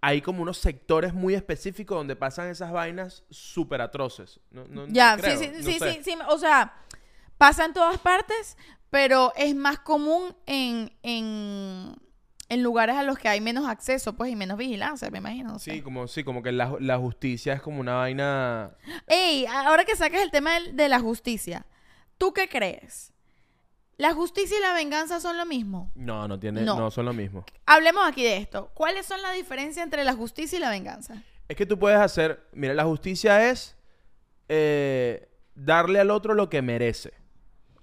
hay como unos sectores muy específicos donde pasan esas vainas súper atroces. No- no- Ya, creo, sí, sí, no sí, sé. sí, sí, o sea, pasa en todas partes, pero es más común en, en, en lugares a los que hay menos acceso, pues, y menos vigilancia, me imagino. sé. Sí, como, sí, como que la, la justicia es como una vaina... Ey, ahora que sacas el tema del- de, la justicia, ¿tú qué crees? ¿La justicia y la venganza son lo mismo? No, no tiene, No. no son lo mismo. Hablemos aquí de esto. ¿Cuáles son la diferencia entre la justicia y la venganza? Es que tú puedes hacer, mira, la justicia es eh, darle al otro lo que merece.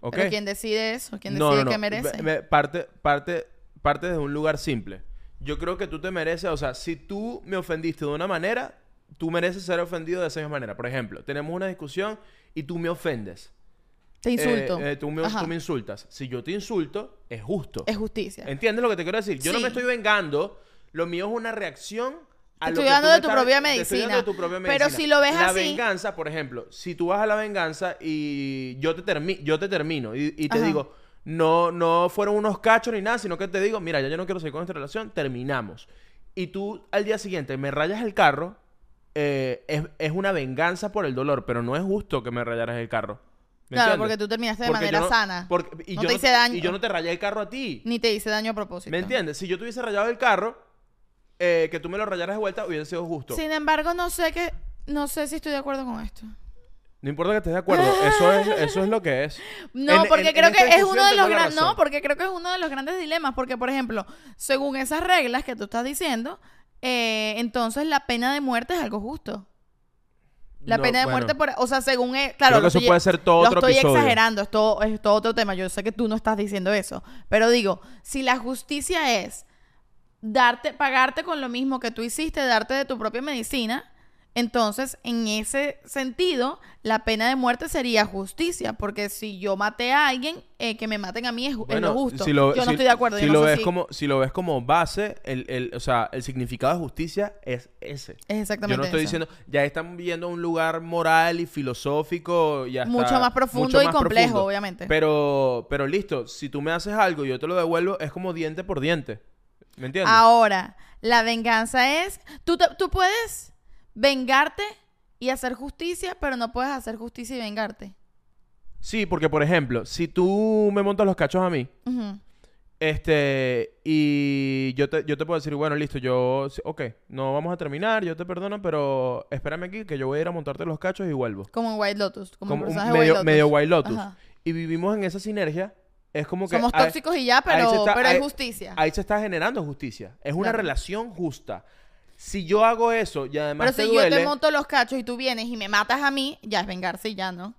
¿Ok? ¿Pero quién decide eso? ¿Quién decide no, no. qué merece? Parte, parte, parte desde un lugar simple. Yo creo que tú te mereces, o sea, si tú me ofendiste de una manera, tú mereces ser ofendido de esa misma manera. Por ejemplo, tenemos una discusión y tú me ofendes. Te insulto. Eh, eh, tú, me, Ajá. tú me insultas. Si yo te insulto, es justo. Es justicia. ¿Entiendes lo que te quiero decir? Yo no me estoy vengando. Lo mío es una reacción a Te lo estoy que dando tú de tu estás- propia te estoy medicina. de tu propia Pero medicina. si lo ves la así- venganza, por ejemplo, si tú vas a la venganza y yo te, termi- yo te termino y, y te Ajá. digo, no, no fueron unos cachos ni nada, sino que te digo, mira, ya yo no quiero seguir con esta relación, terminamos. Y tú al día siguiente me rayas el carro, eh, es, es una venganza por el dolor, pero no es justo que me rayaras el carro. ¿Me Claro, entiendes? porque tú terminaste de Porque manera no- sana. porque- y No yo te hice daño. Y yo no te rayé el carro a ti. Ni te hice daño a propósito. ¿Me entiendes? Si yo te hubiese rayado el carro, eh, que tú me lo rayaras de vuelta, hubiese sido justo. Sin embargo, no sé que no sé si estoy de acuerdo con esto. No importa que estés de acuerdo, eso es, eso es lo que es. No, En- porque en- creo en que es discusión uno de los grandes no, porque creo que es uno de los grandes dilemas, porque por ejemplo, según esas reglas que tú estás diciendo, eh, entonces la pena de muerte es algo justo. La No, pena de bueno. muerte por, o sea, según eh, claro, Creo que eso estoy- puede ser todo lo otro estoy episodio. exagerando, es todo, es todo otro tema. Yo sé que tú no estás diciendo eso, pero digo, si la justicia es darte, pagarte con lo mismo que tú hiciste, darte de tu propia medicina, entonces en ese sentido la pena de muerte sería justicia, porque si yo maté a alguien, eh, que me maten a mí es, lo justo. si lo- yo no si- estoy de acuerdo. Si yo lo, no sé ves si- como, si lo ves como base, el, el- o sea, el significado de justicia es ese. es exactamente Yo no estoy eso. diciendo, ya están viendo un lugar moral y filosófico y hasta Mucho más profundo mucho y más complejo, profundo. obviamente. Pero, pero listo, si tú me haces algo y yo te lo devuelvo, es como diente por diente. ¿Me entiendes? Ahora, la venganza es, tú, tú puedes vengarte y hacer justicia, pero no puedes hacer justicia y vengarte. Sí, porque por ejemplo, si tú me montas los cachos a mí, este, y yo te, yo te puedo decir, bueno, listo, yo, ok, no vamos a terminar, yo te perdono, pero espérame aquí que yo voy a ir a montarte los cachos y vuelvo. Como en White Lotus. Como, Como un personaje medio, White Lotus. medio White Lotus. Ajá. Y vivimos en esa sinergia, es como que... Somos ahí- tóxicos y ya, pero, está- pero hay justicia. Ahí se está generando justicia. Es una Claro. relación justa. Si yo hago eso y además pero te si yo te monto los cachos y tú vienes y me matas a mí, ya es vengarse y ya, ¿no?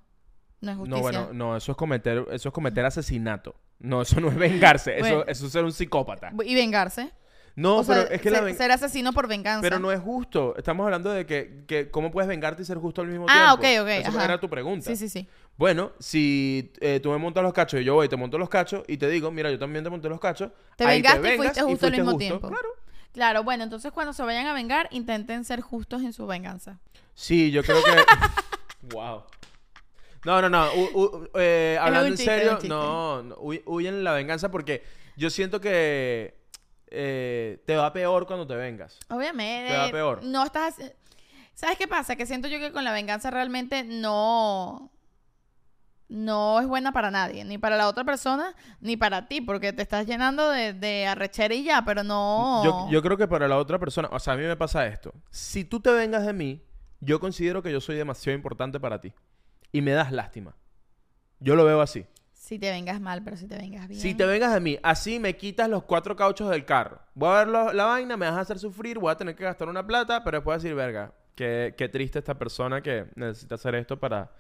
No es justicia. No, bueno, no, eso es cometer, eso es cometer asesinato. No, eso no es vengarse. Bueno. Eso, eso es ser un psicópata. Y vengarse. No, o sea, pero es que la ser, ven- ser asesino por venganza. Pero no es justo. Estamos hablando de que, que cómo puedes vengarte y ser justo al mismo Ah, tiempo. ok, ok, Esa era tu pregunta. Sí, sí, sí. Bueno, si eh, tú me montas los cachos y yo voy y te monto los cachos y te digo, mira, yo también te monté los cachos. Te ahí vengaste y vengas fuiste justo al mismo justo. tiempo. Claro. Claro, bueno, entonces cuando se vayan a vengar, intenten ser justos en su venganza. Sí, yo creo que. wow. No, no, no. u- u- eh, hablando en chiste, serio, no, no, huy- huyen de la venganza porque yo siento que eh, te va peor cuando te vengas. Obviamente. Te va peor. No estás. ¿Sabes qué pasa? Que siento yo que con la venganza realmente no. No es buena para nadie. Ni para la otra persona, ni para ti. Porque te estás llenando de, de arrechera y ya, pero no. Yo, yo creo que para la otra persona, o sea, a mí me pasa esto. Si tú te vengas de mí, yo considero que yo soy demasiado importante para ti. Y me das lástima. Yo lo veo así. Si te vengas mal, pero si te vengas bien. Si te vengas de mí, así me quitas los cuatro cauchos del carro. Voy a ver lo- la vaina, me vas a hacer sufrir, voy a tener que gastar una plata, pero después decir, verga, qué, qué triste esta persona que necesita hacer esto para,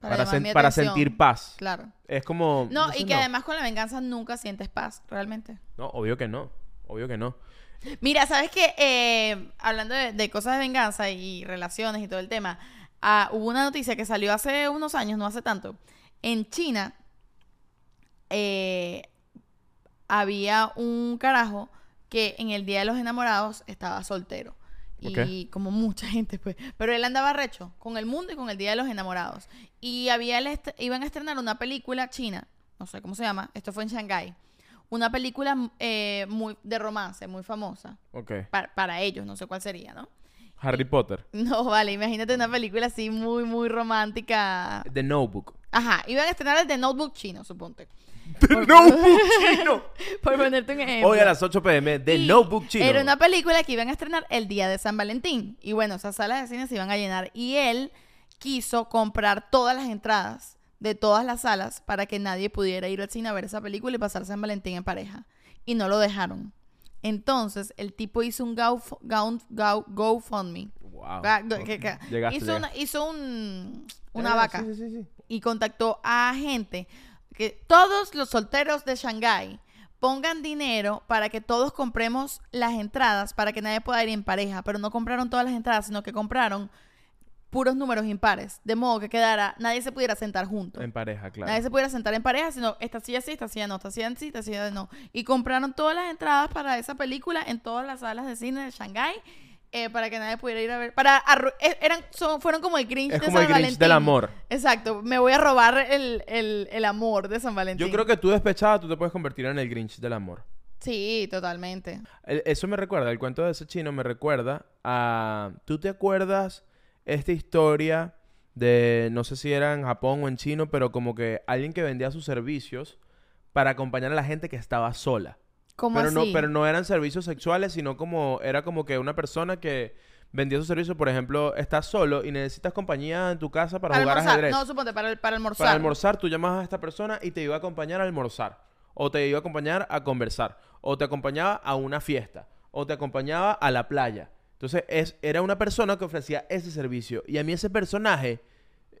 Para, sen- sentir paz. Claro. Es como... No, y que además con la venganza nunca sientes paz, realmente. No, obvio que no. Obvio que no. Mira, ¿sabes qué? Eh, hablando de, de cosas de venganza y relaciones y todo el tema, ah, hubo una noticia que salió hace unos años, no hace tanto. En China eh, había un carajo que en el Día de los Enamorados estaba soltero. Y como mucha gente, pues. Pero él andaba recho con el mundo y con el Día de los Enamorados. Y había el est- iban a estrenar una película china, no sé cómo se llama, esto fue en Shanghái. Una película eh, muy de romance, muy famosa. Ok. Para, para ellos, no sé cuál sería, ¿no? Harry Potter. No, vale, imagínate una película así muy, muy romántica. The Notebook. Ajá, iban a estrenar el de Notebook chino, suponte. The Notebook chino. Por ponerte un ejemplo. Hoy a las 8 pm. The Y Notebook chino. Era una película que iban a estrenar el día de San Valentín. Y bueno, esas salas de cine se iban a llenar. Y él quiso comprar todas las entradas de todas las salas para que nadie pudiera ir al cine a ver esa película y pasar San Valentín en pareja. Y no lo dejaron. Entonces, el tipo hizo un Go, Go, Go, GoFundMe. Wow. Llegaste, hizo una, hizo un, una Eh, vaca sí, sí. y contactó a gente que todos los solteros de Shanghái pongan dinero para que todos compremos las entradas para que nadie pueda ir en pareja, pero no compraron todas las entradas, sino que compraron puros números impares, de modo que quedara, nadie se pudiera sentar juntos. En pareja, claro. Nadie se pudiera sentar en pareja, sino esta silla sí, esta silla no, esta silla sí, esta silla no. Y compraron todas las entradas para esa película en todas las salas de cine de Shanghái eh, para que nadie pudiera ir a ver. Para eh, eran, son- fueron como el Grinch Es de como San el Grinch Valentín. del amor. Exacto, me voy a robar el, el- el amor de San Valentín. Yo creo que tú despechada, tú te puedes convertir en el Grinch del amor. Sí, totalmente. El- Eso me recuerda, el cuento de ese chino me recuerda a... ¿Tú te acuerdas esta historia de, no sé si era en Japón o en chino, pero como que alguien que vendía sus servicios para acompañar a la gente que estaba sola? ¿Cómo pero así? no, pero no eran servicios sexuales, sino como era como que una persona que vendía sus servicios, por ejemplo, estás solo y necesitas compañía en tu casa para, para jugar almorzar. ajedrez. No, suponte, para, el- para almorzar. Para almorzar, tú llamas a esta persona y te iba a acompañar a almorzar. O te iba a acompañar a conversar. O te acompañaba a una fiesta. O te acompañaba a la playa. Entonces, es, era una persona que ofrecía ese servicio. Y a mí ese personaje,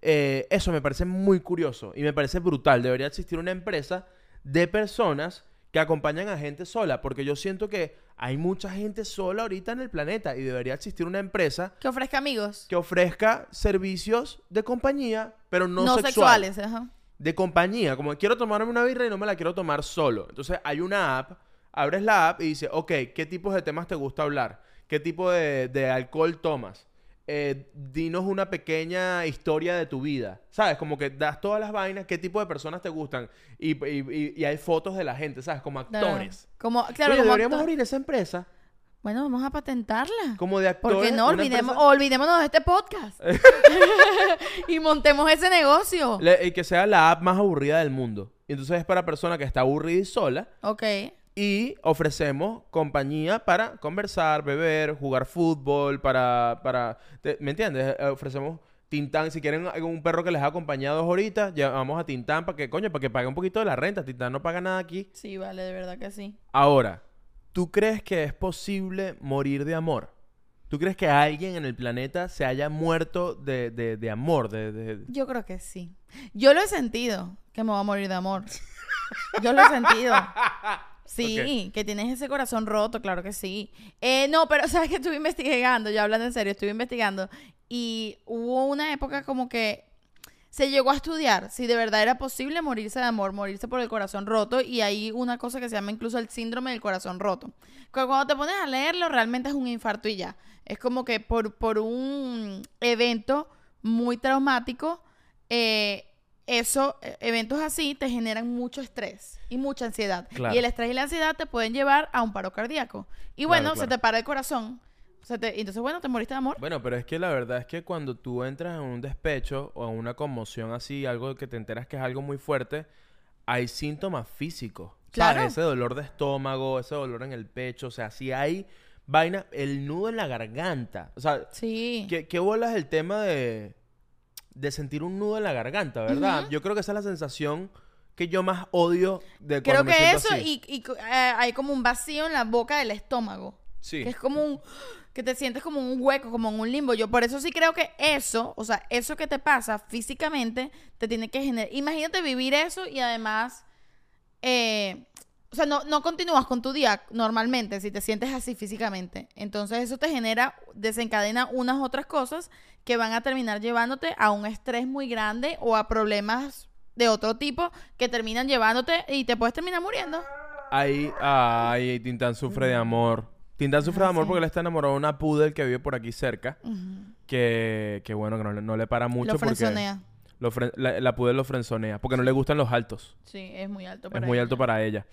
eh, eso me parece muy curioso. Y me parece brutal. Debería existir una empresa de personas que acompañan a gente sola. Porque yo siento que hay mucha gente sola ahorita en el planeta. Y debería existir una empresa Que ofrezca amigos. que ofrezca servicios de compañía, pero no, No, sexual sexuales. Ajá. de compañía. Como quiero tomarme una birra y no me la quiero tomar solo. Entonces hay una app, abres la app y dice, ok, ¿qué tipos de temas te gusta hablar? ¿Qué tipo de, de alcohol tomas? Eh, dinos una pequeña historia de tu vida. ¿Sabes? Como que das todas las vainas, qué tipo de personas te gustan. Y, y- y- y hay fotos de la gente, ¿sabes? Como actores. Como, claro, Oye, como deberíamos abrir esa empresa. Bueno, vamos a patentarla. Como de actores. Porque no olvidemos, empresa- olvidémonos de este podcast. y montemos ese negocio. Le- y que sea la app más aburrida del mundo. Y entonces es para persona que está aburrida y sola. Ok. Y ofrecemos compañía para conversar, beber, jugar fútbol, para... para te- ¿Me entiendes? Eh, ofrecemos Tintán. Si quieren un perro que les ha acompañado dos horitas, llamamos a Tintán para que, coño, para que pague un poquito de la renta. Tintán no paga nada aquí. Sí, vale, de verdad que sí. Ahora, ¿tú crees que es posible morir de amor? ¿Tú crees que alguien en el planeta se haya muerto de, de- de amor? De, Yo creo que sí. Yo lo he sentido, que me voy a morir de amor. Yo lo he sentido. Sí, que tienes ese corazón roto, claro que sí. Eh, no, pero sabes que estuve investigando, ya hablando en serio, estuve investigando y hubo una época como que se llegó a estudiar si de verdad era posible morirse de amor, morirse por el corazón roto y hay una cosa que se llama incluso el síndrome del corazón roto. Cuando te pones a leerlo realmente es un infarto y ya. Es como que por, por un evento muy traumático, eh, eso, eh, eventos así te generan mucho estrés y mucha ansiedad. Claro. Y el estrés y la ansiedad te pueden llevar a un paro cardíaco. Y bueno, claro. se te para el corazón. se te- y entonces, bueno, te moriste de amor. Bueno, pero es que la verdad es que cuando tú entras en un despecho o en una conmoción así, algo que te enteras que es algo muy fuerte, hay síntomas físicos. Claro. ¿Sabes? Ese dolor de estómago, ese dolor en el pecho, o sea, si hay vaina, el nudo en la garganta. O sea, Sí. ¿qué, qué bolas el tema de, de sentir un nudo en la garganta, verdad? Yo creo que esa es la sensación que yo más odio de Creo cuando me que eso así. y, y, eh, hay como un vacío en la boca del estómago. Sí. Que es como un... que te sientes como un hueco, como en un limbo. Yo por eso sí creo que eso, o sea, eso que te pasa físicamente, te tiene que generar. Imagínate vivir eso y además, eh, o sea, no, no continúas con tu día normalmente si te sientes así físicamente. Entonces eso te genera, desencadena unas otras cosas que van a terminar llevándote a un estrés muy grande o a problemas de otro tipo que terminan llevándote y te puedes terminar muriendo. Ahí, ay, Tintán sufre de amor. Tintán sufre de Ah, amor sí. porque él está enamorado de una poodle que vive por aquí cerca. Que, que bueno, que no, le- no le para mucho Lo porque... frenzonea. lo fren- la, la poodle lo frenzonea. Porque no le gustan los altos. Sí, es muy alto. Es para muy ella. alto para ella.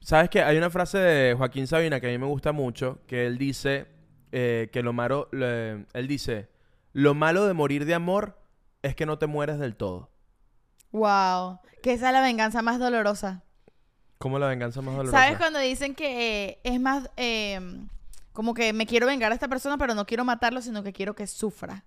¿Sabes qué? Hay una frase de Joaquín Sabina que a mí me gusta mucho, que él dice eh, que lo malo, él dice, lo malo de morir de amor es que no te mueres del todo. Wow. Que esa es la venganza más dolorosa. Como la venganza más dolorosa. ¿Sabes cuando dicen que eh, es más eh, como que me quiero vengar a esta persona, pero no quiero matarlo, sino que quiero que sufra?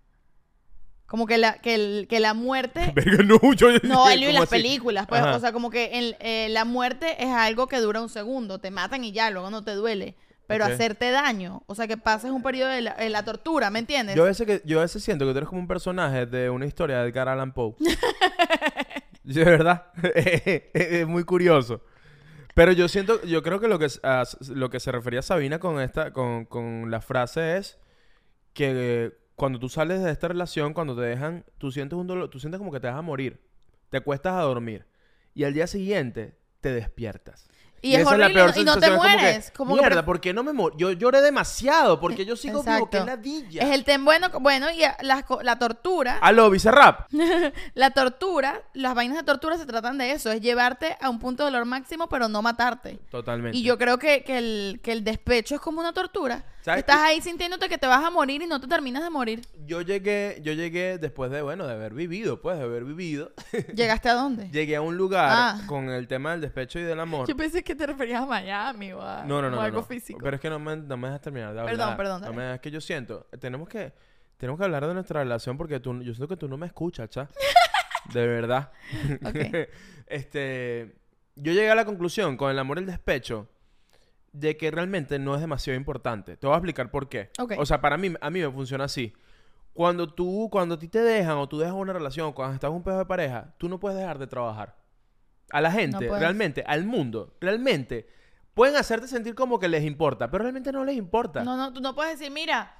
Como que la, que el- que la muerte. Verga, no, yo- No, él y ¿cómo las así? películas, pues, Ajá. o sea, como que el- eh, la muerte es algo que dura un segundo, te matan y ya, luego no te duele. Pero hacerte daño, o sea, que pases un periodo de la, de la tortura, ¿me entiendes? Yo a, veces que, yo a veces siento que tú eres como un personaje de una historia de Edgar Allan Poe. de verdad. es muy curioso. Pero yo siento, yo creo que lo que, s- a s- lo que se refería Sabina con esta, con, con la frase es que cuando tú sales de esta relación, cuando te dejan, tú sientes un dolor, tú sientes como que te vas a morir. Te cuestas a dormir. Y al día siguiente te despiertas. Y, es horrible, peor y no te que, mueres. como que Mierda, pref- ¿por qué no me mor Yo lloré demasiado, porque yo sigo vivo, que Exacto. ladilla. Es el ten bueno, bueno, y a- co- la tortura, Aló, Bizarrap. la tortura, las vainas de tortura se tratan de eso, es llevarte a un punto de dolor máximo, pero no matarte. Totalmente. Y yo creo que, que el, que el despecho es como una tortura. ¿Sabes Estás ahí sintiéndote que te vas a morir y no te terminas de morir. Yo llegué, yo llegué después de, bueno, de haber vivido, pues, de haber vivido. ¿Llegaste a dónde? llegué a un lugar Ah. con el tema del despecho y del amor. Yo pensé que te referías a Miami o, a, No, no, no. o algo físico. Pero es que no me, no me dejas terminar de hablar. Perdón, perdón, No dale. me que yo siento, tenemos que, tenemos que hablar de nuestra relación porque tú, yo siento que tú no me escuchas, cha. De verdad. Este, yo llegué a la conclusión con el amor y el despecho de que realmente no es demasiado importante. Te voy a explicar por qué. Ok. O sea, para mí, a mí me funciona así. Cuando tú, cuando a ti te dejan o tú dejas una relación, cuando estás en un pedo de pareja, tú no puedes dejar de trabajar. A la gente, realmente, al mundo, realmente, pueden hacerte sentir como que les importa, pero realmente no les importa. No, no, tú no puedes decir, mira,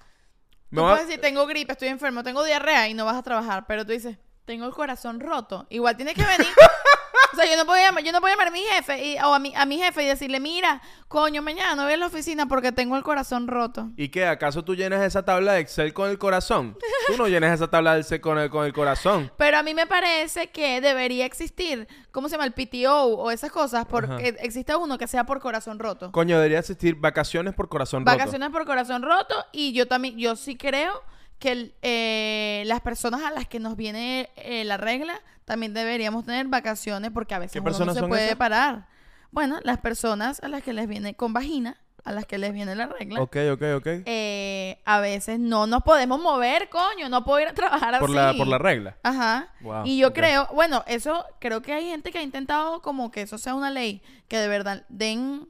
tú va- puedes decir, tengo gripe, estoy enfermo, tengo diarrea y no vas a trabajar, pero tú dices, tengo el corazón roto. Igual tienes que venir. o sea, yo no puedo llamar, yo no puedo llamar a mi jefe y- o a mi, a mi jefe y decirle, mira, coño, mañana no voy a la oficina porque tengo el corazón roto. ¿Y qué? ¿Acaso tú llenas esa tabla de Excel con el corazón? Tú no llenas esa tabla de Excel con el, con el corazón. Pero a mí me parece que debería existir, ¿cómo se llama? El PTO o esas cosas, Ajá. porque existe uno que sea por corazón roto. Coño, debería existir vacaciones por corazón roto. Vacaciones por corazón roto y yo también, yo sí creo que eh, las personas a las que nos viene eh, la regla también deberíamos tener vacaciones porque a veces ¿Qué uno no se puede esas? parar. Bueno, las personas a las que les viene con vagina, a las que les viene la regla, Ok, ok, ok. eh, a veces no nos podemos mover, coño, no puedo ir a trabajar por, así. la, por la regla. Ajá. Wow, y yo creo, bueno, eso creo que hay gente que ha intentado como que eso sea una ley, que de verdad den,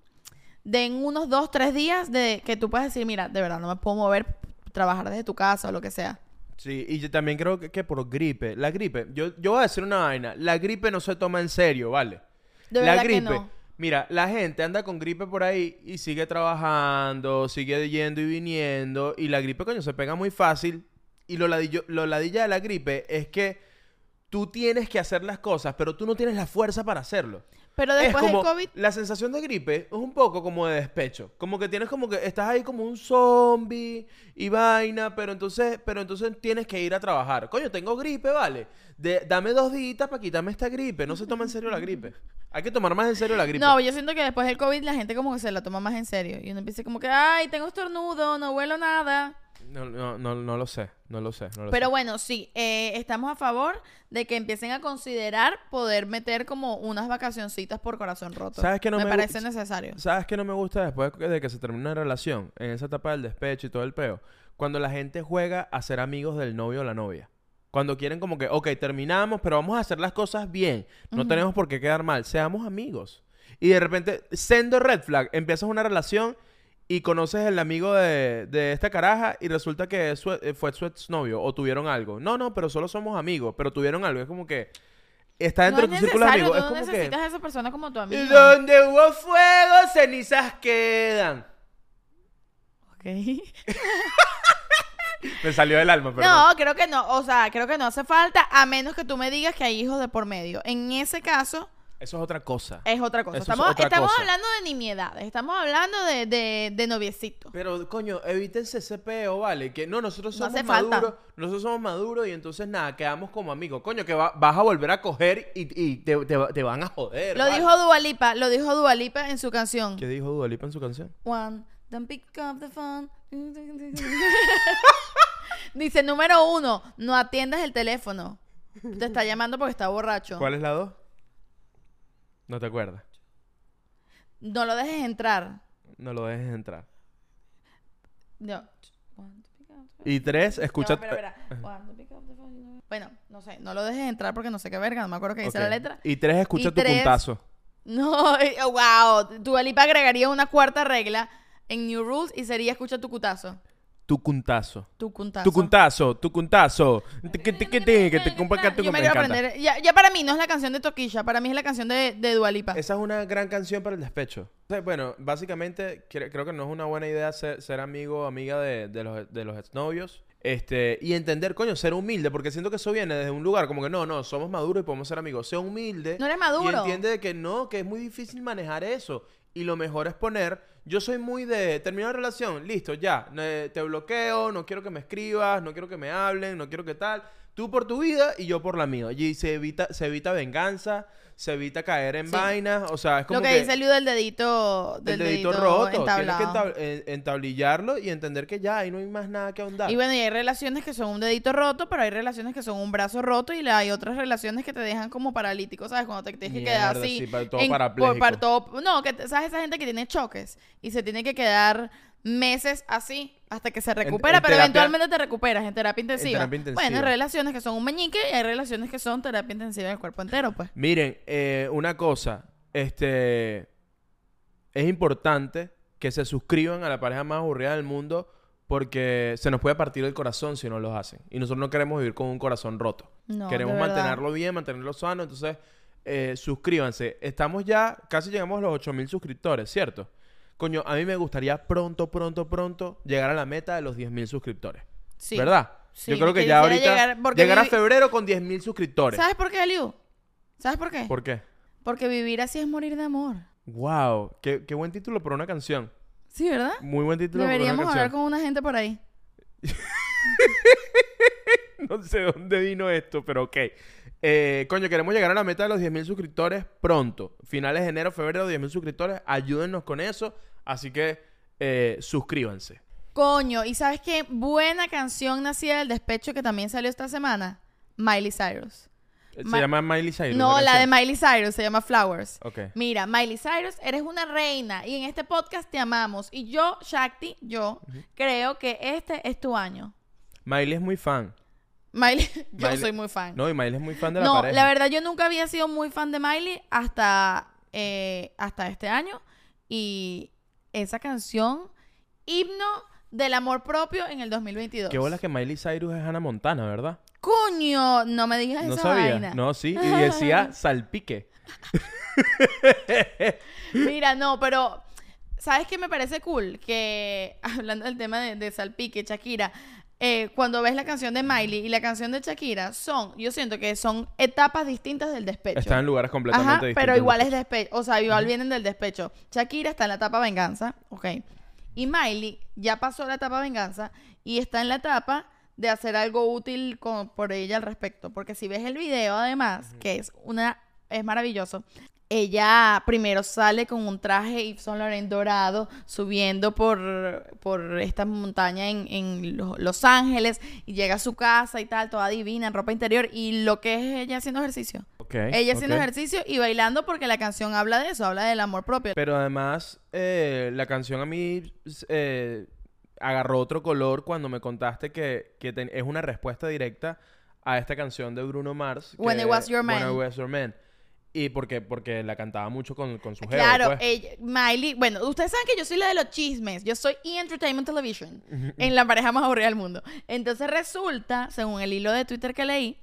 den unos dos, tres días de que tú puedas decir, mira, de verdad no me puedo mover, trabajar desde tu casa o lo que sea. Sí, y yo también creo que, que por gripe. La gripe, yo, yo voy a decir una vaina. La gripe no se toma en serio, ¿vale? De la que gripe. no. Mira, la gente anda con gripe por ahí y sigue trabajando, sigue yendo y viniendo. Y la gripe, coño, se pega muy fácil. Y lo, ladillo- lo ladilla de la gripe es que tú tienes que hacer las cosas, pero tú no tienes la fuerza para hacerlo. Pero Es después del COVID, la sensación de gripe es un poco como de despecho. Como que tienes como que estás ahí como un zombie y vaina, pero entonces, pero entonces tienes que ir a trabajar. Coño, tengo gripe, vale. De- dame dos días para quitarme esta gripe. No se toma en serio la gripe. Hay que tomar más en serio la gripe. no, yo siento que después del COVID la gente como que se la toma más en serio. Y uno empieza como que, ay, tengo estornudo, no huelo nada. No, no, no, no lo sé, no lo sé, no lo Pero sé. bueno, sí, eh, estamos a favor de que empiecen a considerar poder meter como unas vacacioncitas por corazón roto. ¿Sabes qué no me me parece necesario. ¿Sabes qué no me gusta después de que se termina una relación? En esa etapa del despecho y todo el peo. Cuando la gente juega a ser amigos del novio o la novia. Cuando quieren como que, ok, terminamos, pero vamos a hacer las cosas bien. No tenemos por qué quedar mal. Seamos amigos. Y de repente, sendo red flag, empiezas una relación y conoces el amigo de, de esta caraja y resulta que su- eh, fue su exnovio o tuvieron algo. No, no, pero solo somos amigos, pero tuvieron algo. Es como que está dentro no de tu círculo de amigos. tú Es como que... necesitas a esa persona como tu amigo. Donde hubo fuego, cenizas quedan. Ok. Me salió del alma, perdón. No, creo que no. O sea, creo que no hace falta, a menos que tú me digas que hay hijos de por medio. En ese caso, Eso es otra cosa. es otra cosa. Eso es estamos otra estamos cosa. hablando de nimiedades, estamos hablando de, de, de noviecito. Pero, coño, evítense ese peo, ¿vale? Que no, nosotros No somos hace falta. maduros. Nosotros somos maduros y entonces nada, quedamos como amigos. Coño, que va- vas a volver a coger y, y te, te va- te van a joder. Lo ¿vale? dijo Dualipa, lo dijo Dualipa en su canción. ¿Qué dijo Dua Lipa en su canción? One, don't pick up the phone. Dice, número uno, no atiendas el teléfono. Te está llamando porque está borracho. ¿Cuál es la dos? No te acuerdas. No lo dejes entrar. No lo dejes entrar. No. Y tres, escucha. va, espera. Bueno, no sé, no lo dejes entrar porque no sé qué verga, no me acuerdo qué dice la letra. Y tres, escucha Y tu tres- puntazo. No, eh, wow. Tu Alipa agregaría una cuarta regla en New Rules y sería escucha tu cutazo. Tu cuntazo. Tu cuntazo. Tu cuntazo, tu cuntazo. Tiqui, tiqui, tiqui, que te compa- que te Yo me quiero aprender. Ya, ya para mí no es la canción de Toquilla, para mí es la canción de, de Dualipa. Esa es una gran canción para el despecho. O sea, Bueno, básicamente cre- creo que no es una buena idea ser, ser amigo o amiga de, de los, de los exnovios. Este, y entender, coño, ser humilde, porque siento que eso viene desde un lugar como que no, no, somos maduros y podemos ser amigos. Sea humilde. No eres Y maduro. entiende de que no, que es muy difícil manejar eso. Y lo mejor es poner, yo soy muy de, terminar la relación, listo, ya, ne- te bloqueo, no quiero que me escribas, no quiero que me hablen, no quiero que tal. Tú por tu vida y yo por la mía. Y se evita, se evita venganza, se evita caer en Sí. vainas, o sea, es como Lo que, dice Liu del dedito, del el dedito, dedito roto, tienes que en- entablillarlo y entender que ya ahí no hay más nada que ahondar. Y bueno, y hay relaciones que son un dedito roto, pero hay relaciones que son un brazo roto y hay otras relaciones que te dejan como paralítico, ¿sabes? Cuando te tienes que quedar así. sí, pa- todo en- por- para todo- no, que ¿sabes? Esa gente que tiene choques y se tiene que quedar meses así hasta que se recupera, en pero terapia- eventualmente te recuperas en terapia intensiva. terapia intensiva. Bueno, hay relaciones que son un meñique y hay relaciones que son terapia intensiva del cuerpo entero, pues. Miren, eh, una cosa, este, es importante que se suscriban a la pareja más aburrida del mundo porque se nos puede partir el corazón si no lo hacen. Y nosotros no queremos vivir con un corazón roto. No, queremos mantenerlo bien, mantenerlo sano. Entonces, eh, suscríbanse. Estamos ya, casi llegamos a los 8000 suscriptores, ¿cierto? Coño, a mí me gustaría pronto, pronto, pronto llegar a la meta de los 10.000 suscriptores. Sí. ¿Verdad? Sí, Yo creo que que ya ahorita llegar- a febrero con 10.000 suscriptores. ¿Sabes por qué, Liu? ¿Sabes por qué? ¿Por qué? Porque vivir así es morir de amor. Wow, qué, qué buen título para una canción. Sí, ¿verdad? Muy buen título Deberíamos para una hablar canción. con una gente por ahí. No sé dónde vino esto, pero ok. Eh, coño, queremos llegar a la meta de los 10.000 suscriptores pronto. Finales de enero, febrero, 10.000 suscriptores. Ayúdennos con eso. Así que eh, suscríbanse. Coño, ¿y sabes qué? Buena canción nacida del despecho que también salió esta semana. Miley Cyrus. Se Ma- llama Miley Cyrus. no, la de. Miley Cyrus, se llama Flowers. Ok. Mira, Miley Cyrus, eres una reina y en este podcast te amamos. Y yo, Shakti, yo creo que este es tu año. Miley es muy fan. Miley, yo Miley- soy muy fan. No, y Miley es muy fan de la No, pareja. la verdad yo nunca había sido muy fan de Miley hasta, eh, hasta este año. Y esa canción, himno del amor propio en el 2022. Qué bolas que Miley Cyrus es Hannah Montana, ¿verdad? Coño, no me digas No esa sabía. vaina. No, sí. Y decía salpique. Mira, no, pero ¿sabes qué me parece cool? Que hablando del tema de, de Salpique, Shakira, eh, cuando ves la canción de Miley y la canción de Shakira, son, yo siento que son etapas distintas del despecho. Están en lugares completamente Ajá, distintos. pero igual es despecho, o sea, igual vienen del despecho. Shakira está en la etapa venganza, ok. Y Miley ya pasó la etapa venganza y está en la etapa de hacer algo útil con- por ella al respecto. Porque si ves el video, además, que es una es maravilloso. Ella primero sale con un traje Yves Saint Laurent dorado subiendo por, por esta montaña en, en Lo- Los Ángeles y llega a su casa y tal, toda divina, en ropa interior y lo que es ella haciendo ejercicio. Ella haciendo ejercicio y bailando porque la canción habla de eso, habla del amor propio. Pero además, eh, la canción a mí eh, agarró otro color cuando me contaste que, que es una respuesta directa a esta canción de Bruno Mars. When que- It Was Your When. It Was Your Man. Y porque, porque la cantaba mucho con, con su jefe. Claro, pues. ella- Miley, bueno, ustedes saben que yo soy la de los chismes, yo soy E! Entertainment Television, en la pareja más aburrida del mundo. Entonces resulta, según el hilo de Twitter que leí,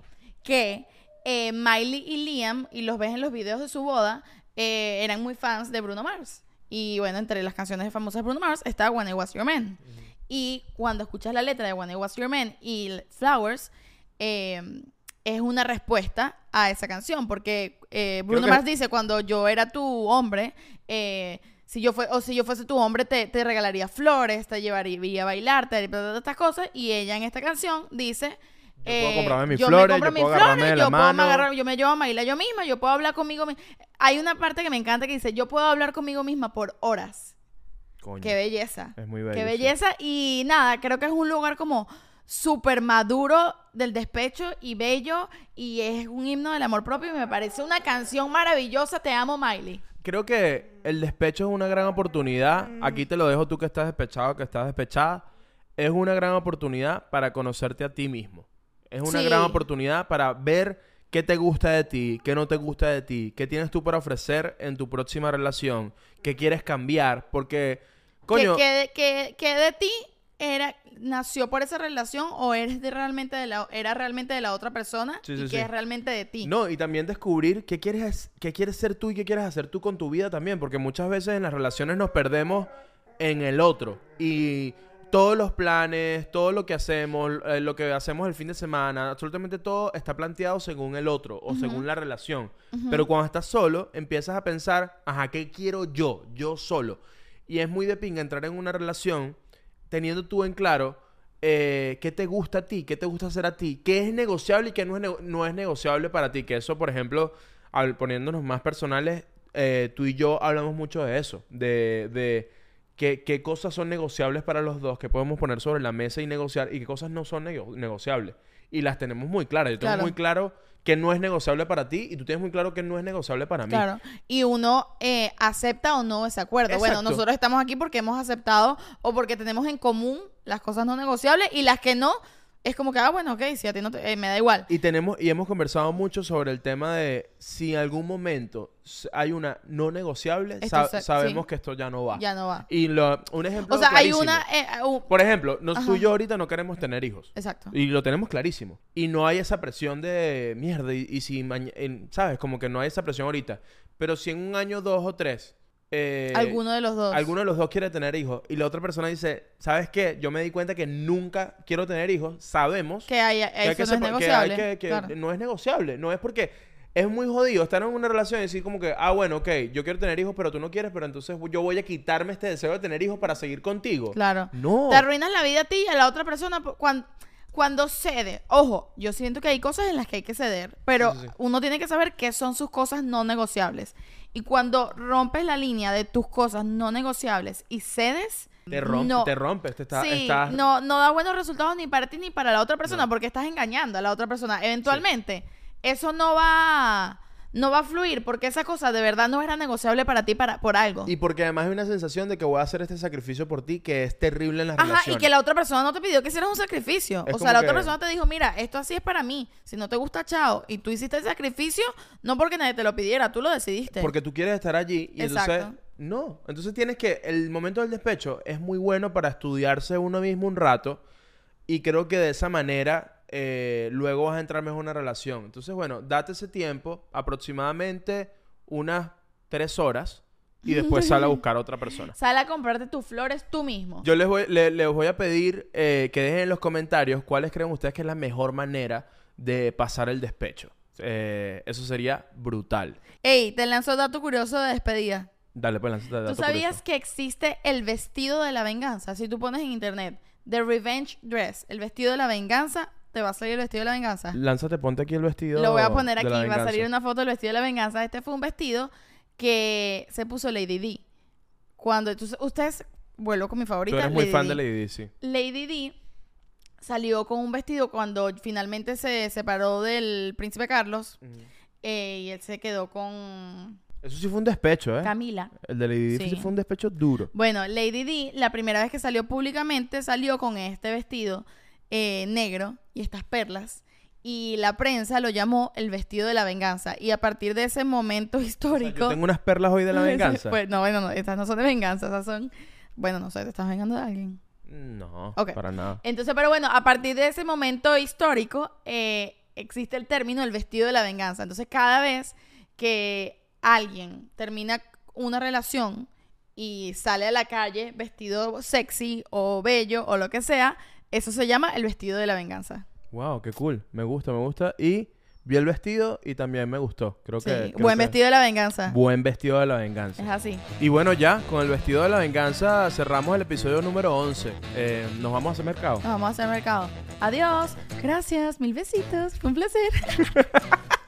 que eh, Miley y Liam, y los ves en los videos de su boda, eh, eran muy fans de Bruno Mars. Y bueno, entre las canciones famosas de Bruno Mars está When I Was Your Man. Y cuando escuchas la letra de When I Was Your Man y Flowers, eh, es una respuesta a esa canción, porque eh, Bruno que- Mars dice, cuando yo era tu hombre, eh, si yo fue, o si yo fuese tu hombre, te, te regalaría flores, te llevaría a bailar, te haría todas estas cosas, y ella en esta canción dice... Yo puedo eh, comprarme mis yo flores, me compro yo mis puedo de la yo puedo mano. agarrar- yo me llevo a bailar yo misma, yo puedo hablar conmigo misma. Hay una parte que me encanta que dice, yo puedo hablar conmigo misma por horas. Coño, Qué belleza. Es muy bello. Qué belleza. Y nada, creo que es un lugar como súper maduro del despecho y bello. Y es un himno del amor propio. Y me parece una canción maravillosa. Te amo, Miley. Creo que el despecho es una gran oportunidad. Aquí te lo dejo tú que estás despechado, que estás despechada. Es una gran oportunidad para conocerte a ti mismo. Es una Sí. gran oportunidad para ver qué te gusta de ti, qué no te gusta de ti, qué tienes tú para ofrecer en tu próxima relación, qué quieres cambiar, porque, coño, Que, que, que, que de ti era, nació por esa relación o eres de realmente de la, era realmente de la otra persona Sí, y sí, que sí. es realmente de ti. No, y también descubrir qué quieres, qué quieres ser tú y qué quieres hacer tú con tu vida también, porque muchas veces en las relaciones nos perdemos en el otro y todos los planes, todo lo que hacemos, eh, lo que hacemos el fin de semana, absolutamente todo está planteado según el otro o según la relación. Pero cuando estás solo, empiezas a pensar, ajá, ¿qué quiero yo? Yo solo. Y es muy de pinga entrar en una relación teniendo tú en claro eh, qué te gusta a ti, qué te gusta hacer a ti, qué es negociable y qué no es, negociable para ti. Que eso, por ejemplo, al- poniéndonos más personales, eh, tú y yo hablamos mucho de eso, de, de qué, qué cosas son negociables para los dos, que podemos poner sobre la mesa y negociar, y qué cosas no son nego- negociables. Y las tenemos muy claras. Yo tengo Claro. muy claro que no es negociable para ti y tú tienes muy claro que no es negociable para mí. Claro. Y uno eh, acepta o no ese acuerdo. Bueno, nosotros estamos aquí porque hemos aceptado o porque tenemos en común las cosas no negociables y las que no, es como que, ah, bueno, ok, si a ti no te, eh, me da igual. Y tenemos y hemos conversado mucho sobre el tema de si en algún momento hay una no negociable, Esto sa- se- sabemos sí. que esto ya no va. Ya no va. Y lo- un ejemplo O sea, hay una... eh, uh, Por ejemplo, nos, tú y yo ahorita no queremos tener hijos. exacto. Y lo tenemos clarísimo. Y no hay esa presión de mierda. Y, y si en- ¿sabes? Como que no hay esa presión ahorita. Pero si en un año, dos o tres. Eh, Alguno de los dos. alguno de los dos quiere tener hijos. Y la otra persona dice, ¿sabes qué? Yo me di cuenta que nunca quiero tener hijos. Sabemos Que hay, que hay que no es separ- que hay negociable. que- que claro. no es negociable. No es porque es muy jodido estar en una relación y decir como que, ah, bueno, ok, yo quiero tener hijos, pero tú no quieres, pero entonces yo voy a quitarme este deseo de tener hijos para seguir contigo. Claro. No. Te arruinas la vida a ti y a la otra persona cuando, cuando cede. Ojo, yo siento que hay cosas en las que hay que ceder, pero Sí, sí, sí. uno tiene que saber qué son sus cosas no negociables. Y cuando rompes la línea de tus cosas no negociables y cedes, Te, rompe, no. te rompes, te está, sí, estás- no, no da buenos resultados ni para ti ni para la otra persona porque estás engañando a la otra persona. Eventualmente, eso no va, no va a fluir porque esa cosa de verdad no era negociable para ti para, por algo. Y porque además hay una sensación de que voy a hacer este sacrificio por ti que es terrible en las Ajá, y relaciones. que la otra persona no te pidió que hicieras un sacrificio. Es o sea, la otra persona te dijo, mira, esto así es para mí. Si no te gusta, chao. Y tú hiciste el sacrificio, no porque nadie te lo pidiera, tú lo decidiste. Porque tú quieres estar allí y entonces... Exacto. No, entonces tienes que... El momento del despecho es muy bueno para estudiarse uno mismo un rato y creo que de esa manera eh, luego vas a entrar mejor en una relación. Entonces, bueno, date ese tiempo, aproximadamente unas tres horas y después sal a buscar a otra persona. Sal a comprarte tus flores tú mismo. Yo les voy, le- les voy a pedir eh, que dejen en los comentarios cuáles creen ustedes que es la mejor manera de pasar el despecho. Eh, eso sería brutal. Ey, te lanzo dato curioso de despedida. Dale, pues lánzate ¿Tú dato sabías curioso. que existe el vestido de la venganza? Si tú pones en internet The Revenge Dress, el vestido de la venganza, te va a salir el vestido de la venganza. Lánzate, ponte aquí el vestido. Lo voy a poner aquí, va a salir una foto del vestido de la venganza. Este fue un vestido que se puso Lady D. Cuando tú- ustedes, vuelvo con mi favorita. Tú eres muy Lady fan de Lady Di, sí. Lady D salió con un vestido cuando finalmente se separó del príncipe Carlos eh, y él se quedó con Eso sí fue un despecho, ¿eh? Camila. El de Lady sí fue un despecho duro. Bueno, Lady D, la primera vez que salió públicamente, salió con este vestido eh, negro y estas perlas. y la prensa lo llamó el vestido de la venganza. Y a partir de ese momento O sea, histórico... yo tengo unas perlas hoy de la venganza. Pues, no, bueno, no, estas no son de venganza, esas son... Bueno, no sé, te estás vengando de alguien. No, Ok. para nada. Entonces, pero bueno, a partir de ese momento histórico, eh, existe el término el vestido de la venganza. Entonces, cada vez que alguien termina una relación y sale a la calle vestido sexy o bello o lo que sea, eso se llama el vestido de la venganza. Wow, qué cool. Me gusta, me gusta. Y vi el vestido y también me gustó. Creo Sí, que. creo buen que- vestido de la venganza. Buen vestido de la venganza. Es así. Y bueno, ya, con el vestido de la venganza cerramos el episodio número 11. Eh, Nos vamos a hacer mercado. Nos vamos a hacer mercado. Adiós. Gracias. Mil besitos. Fue un placer.